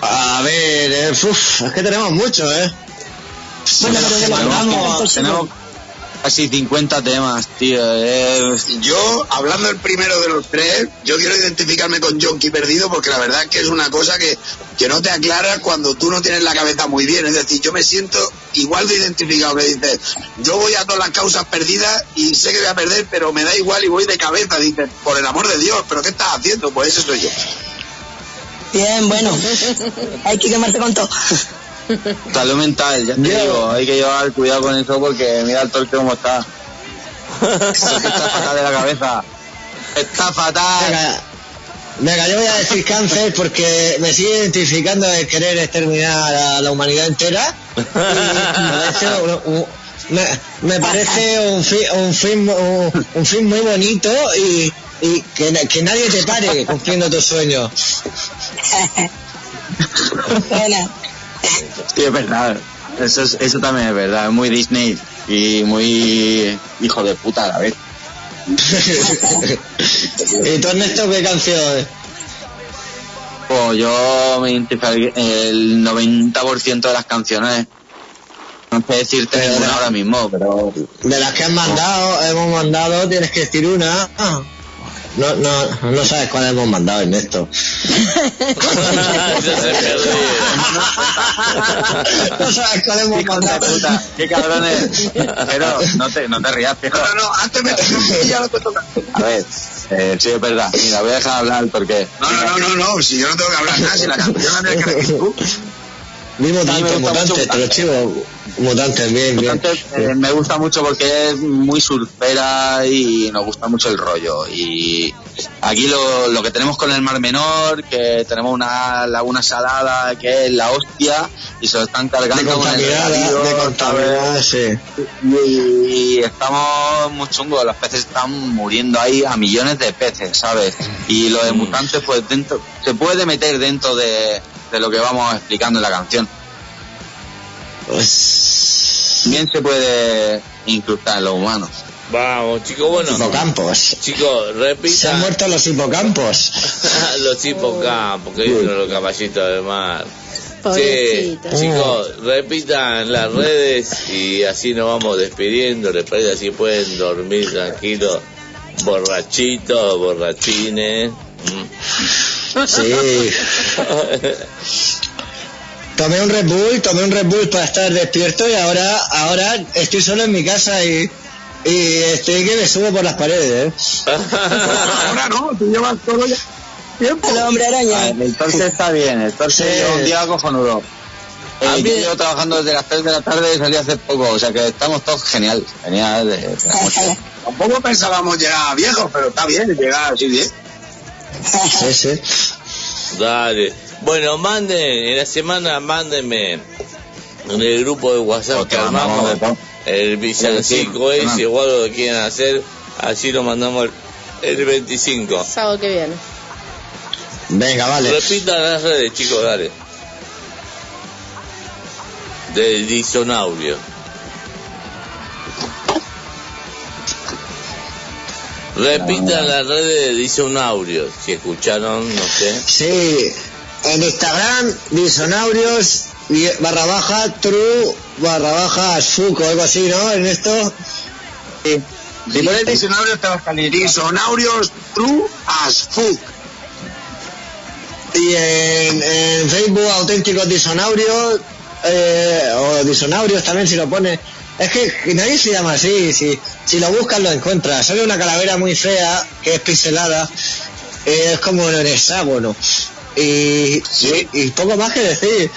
A ver, eh, uf, es que tenemos mucho, ¿eh? Bueno, pero de los Tenemos- casi 50 temas, tío. eh, Yo, hablando el primero de los tres, yo quiero identificarme con Jonky Perdido porque la verdad es que es una cosa que, que no te aclara cuando tú no tienes la cabeza muy bien. Es decir, yo me siento igual de identificado que dices, yo voy a todas las causas perdidas y sé que voy a perder, pero me da igual y voy de cabeza. Dices, por el amor de Dios, ¿pero qué estás haciendo? Pues ese soy yo. Bien, bueno. Hay que quemarse con todo. salud mental, ya te digo. Hay que llevar cuidado con eso porque mira el torque cómo está. está fatal de la cabeza. Está fatal. Venga, venga, yo voy a decir cáncer porque me sigue identificando de querer exterminar a la humanidad entera. Y me parece un, un- me, me parece un fin, un fin, un, un fin muy bonito y, y que, na- que nadie te pare cumpliendo tus sueños. Sí, es verdad. Eso, es- eso también es verdad. Es muy Disney y muy hijo de puta a la vez. [LAUGHS] ¿Y tú, Ernesto, qué canción? Pues yo me identifico el 90% de las canciones. No sé decirte Pero ninguna de- ahora mismo, pero De las que han mandado, hemos mandado, tienes que decir una. Ah, No, no, no sabes cuál hemos mandado, Ernesto. [LAUGHS] No sabes cuál hemos mandado. puta, qué cabrones. Pero no te, no te rías, viejo. No, no, antes me y [LAUGHS] ya no te toca. A ver, eh, sí es verdad. Mira, voy a dejar hablar porque. No, no, no, no, no, si yo no tengo que hablar nada, si la canción la tienes que tú. Mutantes, gusta mutantes, mucho te lo chivo. Mutantes, bien, bien. Entonces, eh, me gusta mucho porque es muy surfera y nos gusta mucho el rollo. Y aquí lo, lo que tenemos con el Mar Menor, que tenemos una laguna salada que es la hostia y se lo están De cargando con el de contaminada, sí. y estamos muy chungos, los peces están muriendo ahí a millones de peces, ¿sabes? Y lo de mutantes, pues dentro, se puede meter dentro de, de lo que vamos explicando en la canción. Pues. Bien se puede incrustar en los humanos. Vamos, chicos, bueno. Hipocampos. Chicos, Se han repita muerto los hipocampos. [LAUGHS] los hipocampos, que dicen los caballitos de mar. Sí, chicos, repitan las redes y así nos vamos despidiendo. Les parece así pueden dormir tranquilos, borrachitos, borrachines. Mm. Sí. Tomé un Red Bull, tomé un Red Bull para estar despierto y ahora, ahora estoy solo en mi casa y, y estoy que me subo por las paredes, ¿eh? Ahora no, tú llevas todo ya. Tiempo. El hombre Ah, araña. El torce está bien, el torce Sí. lleva un día cojonudo. Eh, A mí- yo llevo trabajando desde las 3 de la tarde y salí hace poco, o sea que estamos todos genial, genial. de- de la muerte. Tampoco pensábamos llegar viejos, pero está bien llegar así bien. Sí, sí. Dale. Bueno, manden, en la semana mándenme en el grupo de WhatsApp que armamos el villancico Sí, ese o algo que quieran hacer, así lo mandamos el, el 25. Sábado que viene. Venga, vale. Repitan las redes, chicos, dale. Del disonaurio. Repitan las redes de disonaurio. Si escucharon, no sé. Sí, en Instagram, disonaurios y barra baja true barra baja suco, algo así, ¿no, Ernesto? Sí. Si pones diccionario te va a salir disonaurios true as fuck. Y en, en Facebook, auténticos disonaurios, eh, o disonaurios también si lo pones. Es que nadie se llama así, si, si lo buscas lo encuentras. Sale una calavera muy fea, que es pixelada, eh, es como en hexágono. Y, y, y poco más que decir.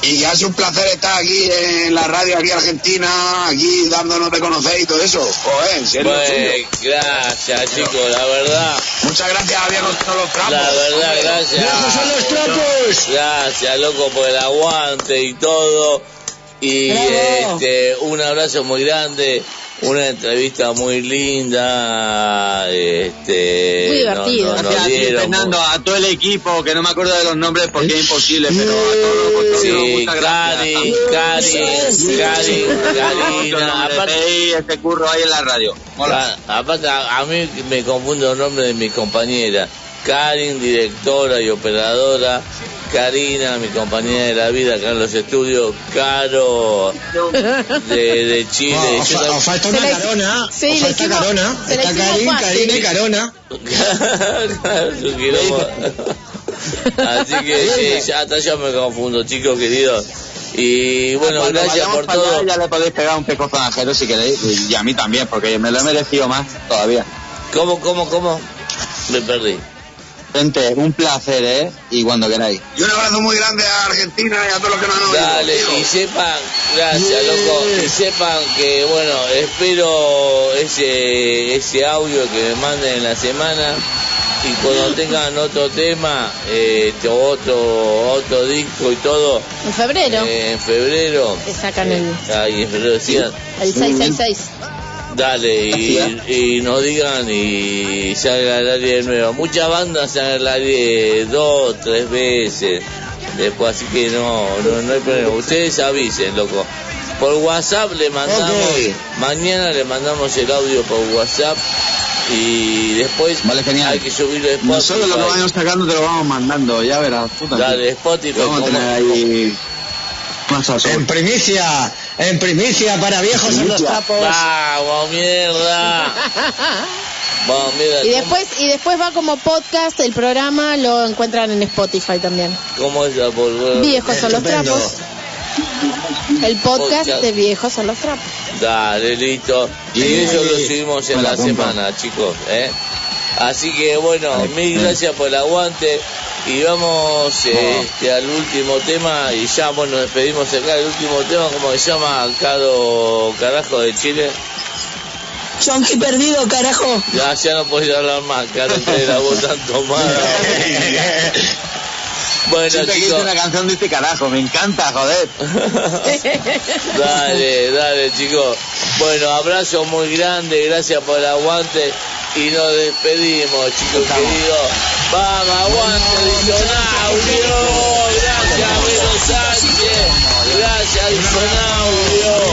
Y ya es un placer estar aquí en la radio, aquí Argentina, aquí dándonos de conocer y todo eso. Joder, en serio. Pues, gracias, chicos, la verdad. Muchas gracias a son los trapos. La verdad, gracias. ¡Viejos son los trapos! Gracias, loco, por el aguante y todo. Y este, un abrazo muy grande, una entrevista muy linda. Este, Muy divertido. no- no- nos Gracias a ti, dieron Fernando, a todo el equipo, que no me acuerdo de los nombres porque es imposible, pero a todos los Sí, muchas gracias. Cari, Cari, Cari, Karina, aparte, Aparte, este curro ahí en la radio. Aparte a, a mí me confundo el nombre de mi compañera. Karin, directora y operadora Karina, mi compañera de la vida acá en los estudios, Caro de, de Chile. No, os, falta una carona. sí, os le falta hicimos- carona. Está Karin. Karina y carona. Así que sí, ya hasta yo me confundo, chicos queridos. Y bueno, Cuando gracias por todo. ya le podéis pegar un pecozo a si queréis. Y a mí también, porque me lo he merecido más todavía. ¿Cómo, cómo, cómo? Me perdí. Gente, un placer, ¿eh? Y cuando queráis. Y un abrazo muy grande a Argentina y a todos los que nos han oído. Dale, y sepan, gracias loco, y sepan que bueno, espero ese, ese audio que me manden en la semana y cuando tengan otro tema, eh, otro, otro disco y todo, En febrero. eh, en febrero, que sacan el, ahí en febrero decían, el 666. Dale y, y nos digan y salga al aire de nuevo. Muchas bandas salen al aire dos, tres veces. Después, así que no, no, no hay problema. Ustedes avisen, loco. Por WhatsApp le mandamos, mañana le mandamos el audio por WhatsApp y después Vale, genial. hay que subirlo Spotify. Nosotros lo que vayamos sacando te lo vamos mandando, ya verás. También. Dale, Spotify. Vamos a tener ahí En primicia, en primicia para viejos en los trapos. Vamos, mierda. Vamos, mierda. Y ¿cómo- después, y después va como podcast el programa, lo encuentran en Spotify también. ¿Cómo es la por Viejos son los trapos. El podcast Podcast. de Viejos son los trapos. Dale, listo. Y Sí. eso lo subimos en la semana, chicos. ¿eh? Así que bueno, mil gracias por el aguante. Y vamos este, al último tema. Y ya, bueno, nos despedimos acá. El último tema, como se llama? Caro Carajo de Chile. Chonqui perdido, carajo. Ya, ya no podés hablar más, Caro, que la voz tan tomada. [LAUGHS] Bueno, Siempre que hice chicos. una canción de este carajo, me encanta, joder. [LAUGHS] Dale, dale, chicos. Bueno, abrazo muy grande, gracias por el aguante y nos despedimos, chicos queridos. Vamos, aguante, Disonaudio. Gracias, Vero Sánchez. Gracias, Disonaudio.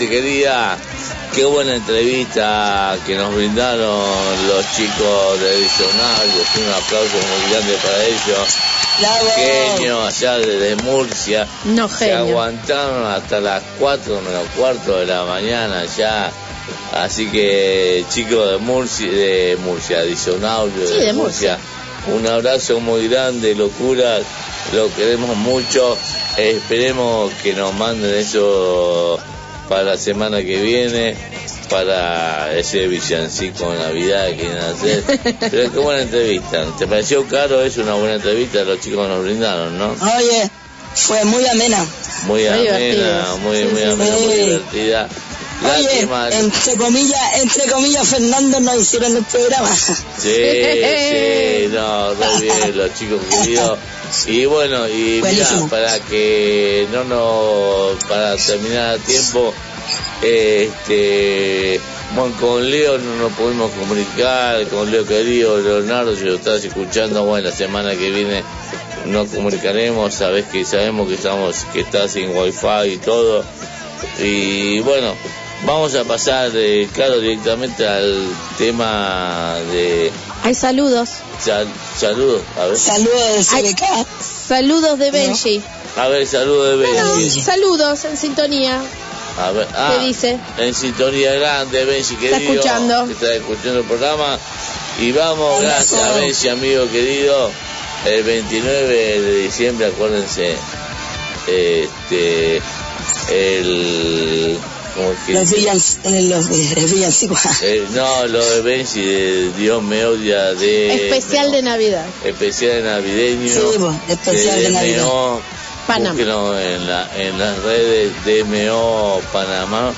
Gente querida, qué buena entrevista que nos brindaron los chicos de Diccionario. Un aplauso muy grande para ellos. Genio, allá desde Murcia. No, Se genio. aguantaron hasta las 4 menos cuarto de la mañana ya. Así que chicos de Murcia, de Murcia, Diccionario Sí, de Murcia. un abrazo muy grande, locura, lo queremos mucho. Esperemos que nos manden eso para la semana que viene, para ese villancico de Navidad que quieren hacer. [LAUGHS] Pero qué buena entrevista. ¿Te pareció caro? Es una buena entrevista, los chicos nos brindaron, ¿no? Oye, fue muy amena. Muy Muy amena, muy, Sí, muy sí, amena, sí. muy divertida. Oye, Lástima. entre comillas, entre comillas, Fernando nos hicieron el programa. Sí, sí, no, re bien, los chicos queridos. [LAUGHS] Y bueno, y mira, para que no nos, para terminar a tiempo, este, bueno, con Leo no nos pudimos comunicar, con Leo querido, Leonardo, si lo estás escuchando, bueno, la semana que viene nos comunicaremos, sabes que sabemos que estamos, que estás sin wifi y todo. Y bueno, vamos a pasar, eh, claro, directamente al tema de Hay saludos. sal- saludos, a ver. Saludos Hay saludos de Benji. A ver, saludos de Bueno, Benji. saludos en sintonía. A ver, ah, ¿Qué dice? en sintonía grande, Benji querido. Está escuchando. que está escuchando el programa. Y vamos, gracias Benji, amigo querido. El 29 de diciembre, acuérdense, este, el... ¿cómo es que Los dice? villan, los los villancicos. Eh, no, lo de Benji, de Dios me odia, de... Especial de Navidad. especial navideño. Sí, vos, especial de Navidad. DMO, Panamá. en, la, en las redes DMO Panamá,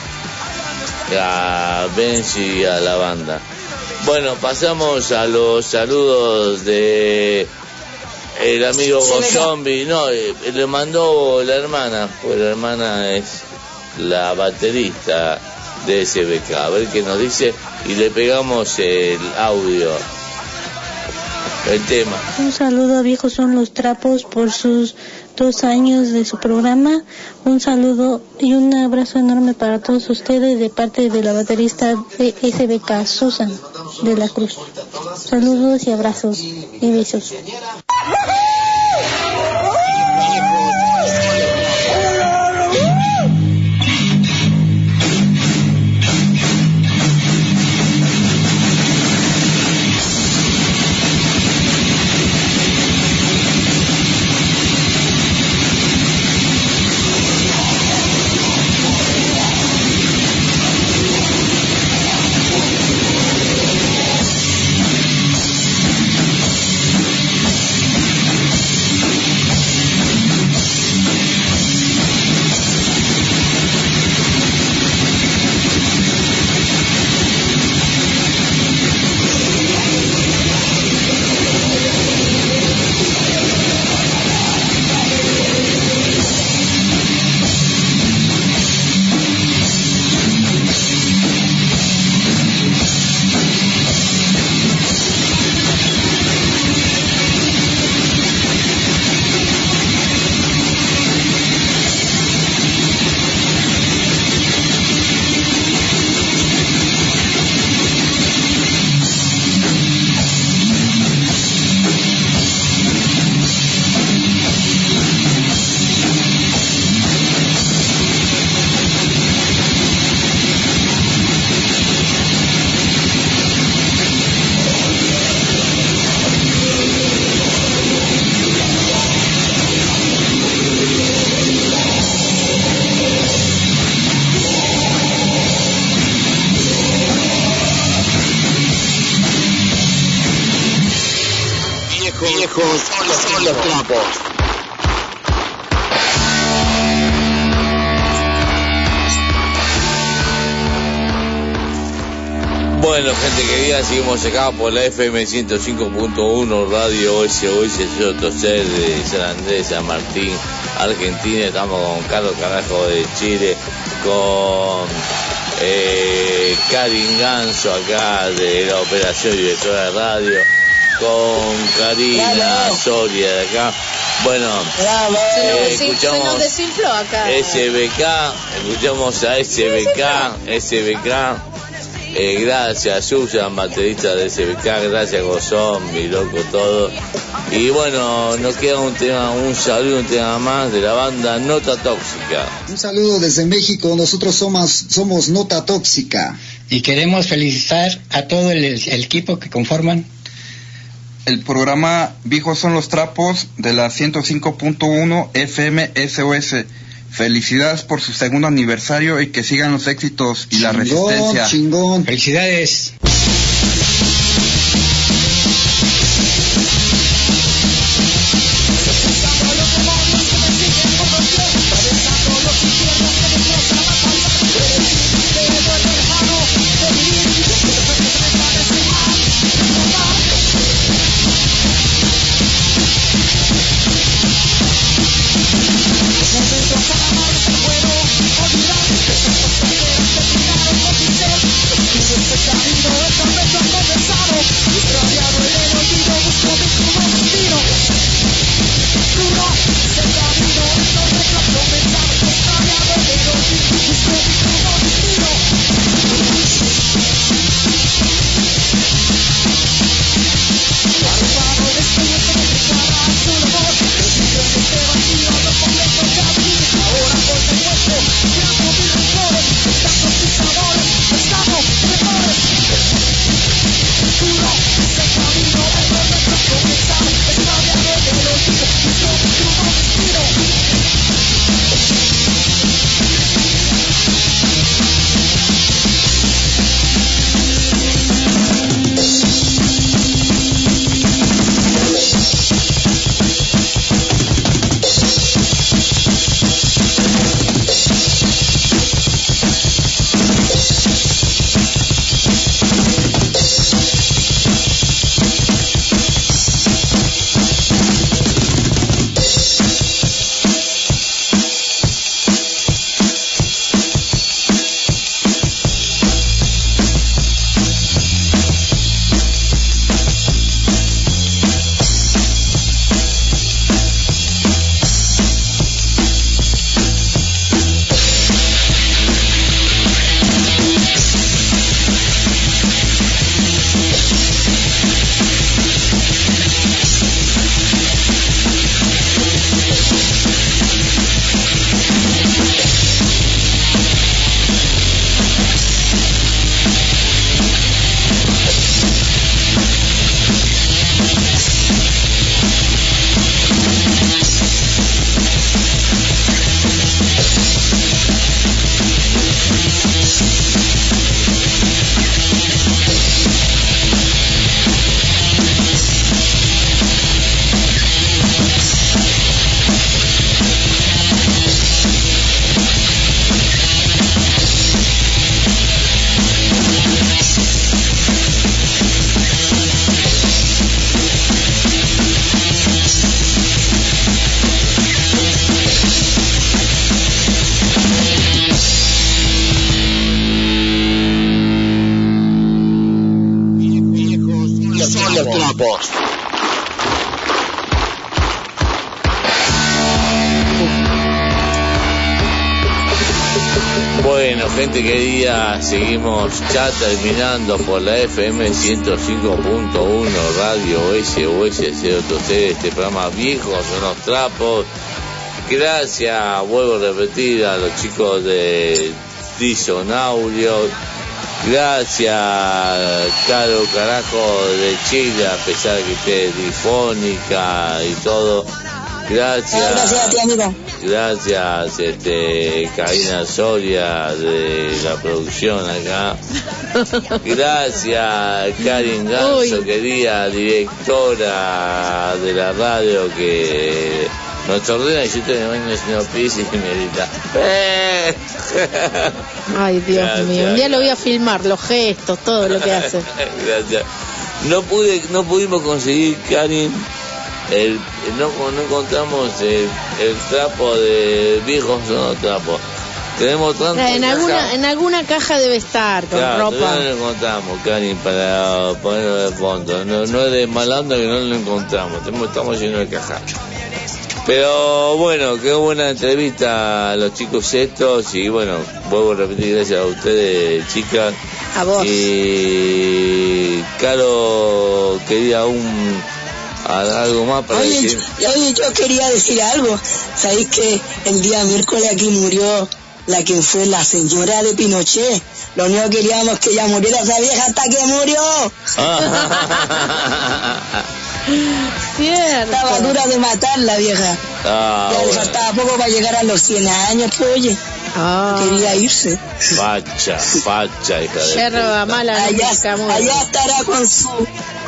a Benji y a la banda. Bueno, pasamos a los saludos de el amigo. Zombie. No, eh, le mandó la hermana, pues la hermana es la baterista de SBK. A ver qué nos dice y le pegamos el audio, el tema. Un saludo a Viejos Son los Trapos por sus dos años de su programa. Un saludo y un abrazo enorme para todos ustedes de parte de la baterista de SBK, Susan de la Cruz. Saludos y abrazos y besos. Acá por la FM 105.1 Radio SOS Toser de San Andrés, San Martín, Argentina. Estamos con Carlos Carajo de Chile, con eh, Karin Ganso acá de la operación directora de radio, con Karina Soria de acá. Bueno, Se nos, eh, se nos escuchamos desinfló acá. SBK, escuchamos a SBK, SBK. Eh, gracias Susan, baterista de SBK, gracias Gozón, mi loco, todo. Y bueno, nos queda un tema, un saludo, un tema más de la banda Nota Tóxica. Un saludo desde México, nosotros somos, somos Nota Tóxica. Y queremos felicitar a todo el, el equipo que conforman El programa Viejos son los trapos de la 105.1 FM SOS. Felicidades por su segundo aniversario y que sigan los éxitos y la resistencia. chingón. Felicidades. Terminando por la FM 105.1 Radio SOS 023, este programa Viejos son los trapos. Gracias, vuelvo a repetir, a los chicos de Disonaudio. Gracias, Caro Carajo de Chile, a pesar que esté difónica y todo. Gracias. Gracias a ti, amigo. Gracias, este, Karina Soria de la producción acá. [LAUGHS] Gracias, Karin Ganso, querida directora de la radio que nos ordena y yo el baño señor Pizzi y me grita. "Eh". [LAUGHS] Ay, Dios Gracias. mío. Un día lo voy a filmar, los gestos, todo lo que hace. [LAUGHS] Gracias. No pude, no pudimos conseguir, Karin, el, no, no encontramos el, el trapo de viejos no trapos. Tenemos tanto En alguna, en alguna caja debe estar con Claro, ropa. no lo encontramos, Karin, para ponerlo de fondo. No, no es de mal onda que no lo encontramos. Tenemos- Estamos llenos de cajas. Pero bueno, qué buena entrevista a los chicos estos y bueno, vuelvo a repetir gracias a ustedes chicas. A vos. Y Caro quería un algo más para Oye, decir. yo, oye, yo quería decir algo. ¿Sabéis que el día miércoles aquí murió la que fue la señora de Pinochet? Lo único que queríamos que ella muriera esa vieja hasta que murió. [LAUGHS] Cierto. Estaba dura de matar la vieja. Ah, ya le faltaba poco para llegar a los 100 años, pues oye. Ah. Quería irse. Facha, facha, hija de Yerba mala Allá, allá estará con su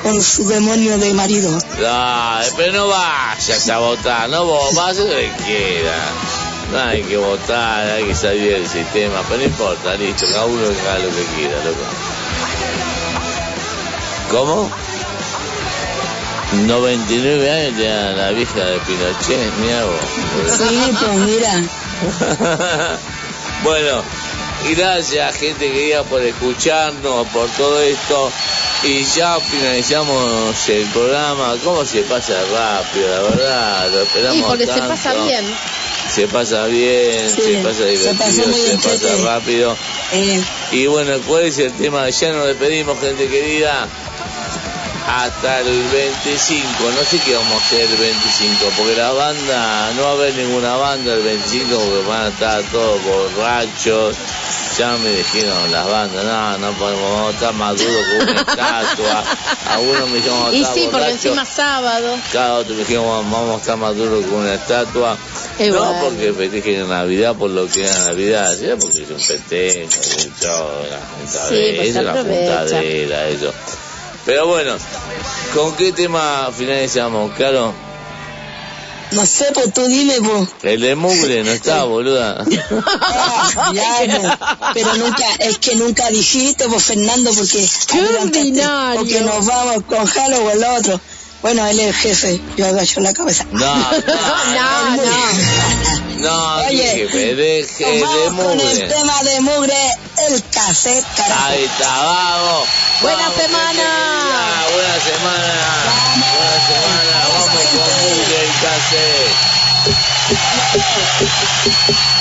con su demonio de marido. Ay, pero no vayas a votar, no vos, vas a que quieras. Hay que votar, hay que salir del sistema, pero no importa, listo, cada uno que haga lo que quiera, loco. ¿Cómo? 99 años tenía la vieja de Pinochet, mira vos. Sí, pues mira. [LAUGHS] bueno, gracias gente querida por escucharnos, por todo esto. Y ya finalizamos el programa. ¿Cómo se pasa rápido, la verdad? Lo esperamos Híjole, se tanto. pasa bien. Se pasa bien, Sí, se pasa divertido, se pasa rápido. Eh, Y bueno, ¿cuál es el tema? Ya nos despedimos, gente querida. Hasta el 25. No sé qué vamos a hacer el 25, porque la banda, no va a haber ninguna banda el 25 porque van a estar todos borrachos. Ya me dijeron las bandas, no, no podemos, a estar más duros con una estatua. Algunos me dijeron, a Y sí, porque encima sábado. Cada otro me dijeron, vamos a estar más duros con una estatua. No bueno. porque festejen Navidad por lo que es Navidad, sino porque es un festejo, un show, una juntadera, Sí, pues aprovecha. juntadera, eso. Pero bueno, ¿con qué tema finalizamos, Claro? No sé, pues tú dime, pues. El de mugre no está, boluda. Ah, ya, no. Pero nunca, es que nunca dijiste, pues Fernando, porque ordinario. porque nos vamos con Jalo o el otro. Bueno, él es el jefe, yo agacho la cabeza. No, no, [LAUGHS] No, no. no, Oye, jefe, de, Nos de vamos con el mugre. tema de mugre, el cassette, carajo. Ahí está, vamos. Buena Vamos, semana. querida, Buena semana. Vamos mugre y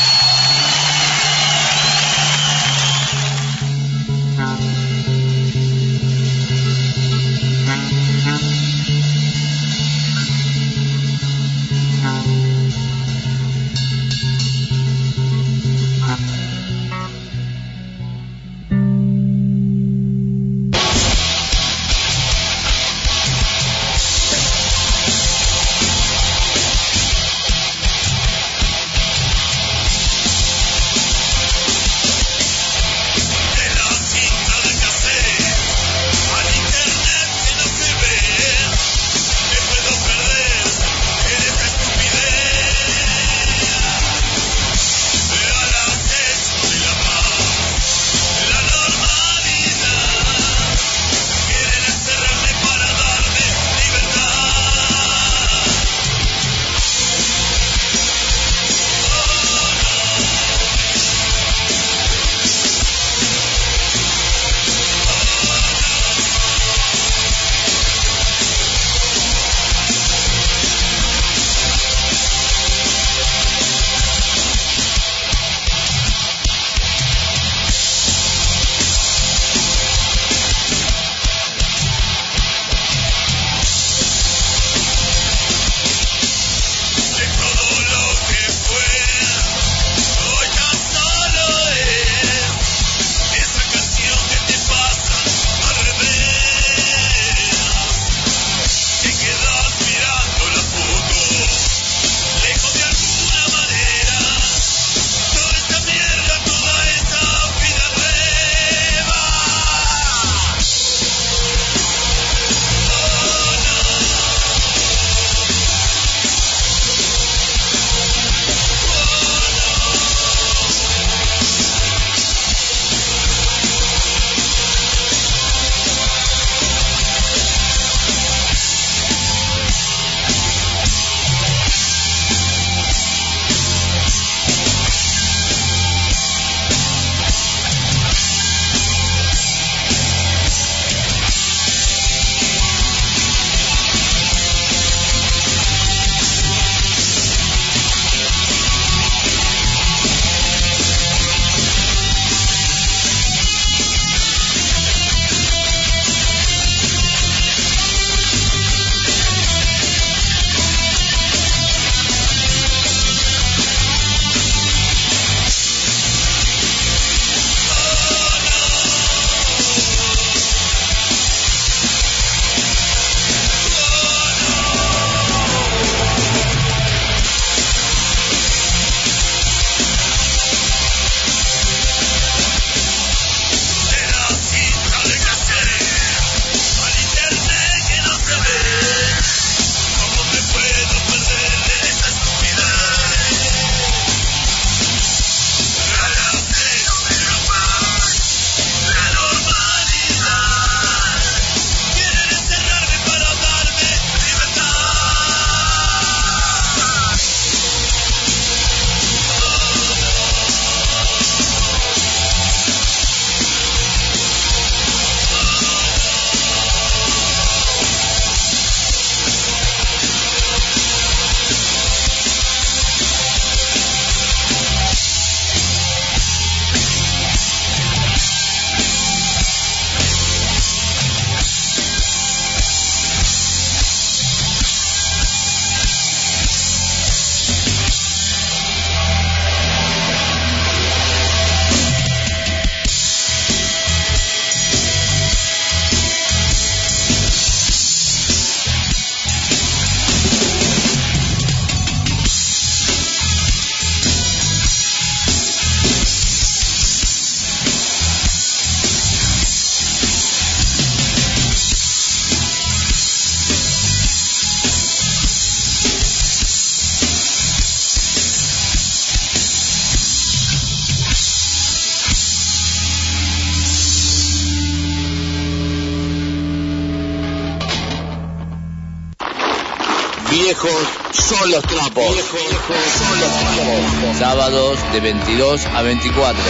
22 a 24.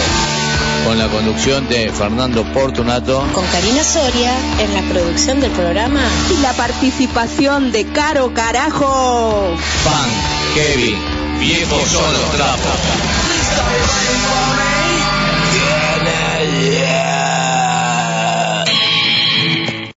Con la conducción de Fernando Portunato. Con Karina Soria en la producción del programa. Y la participación de Caro Carajo. Pan, Kevin, viejos son los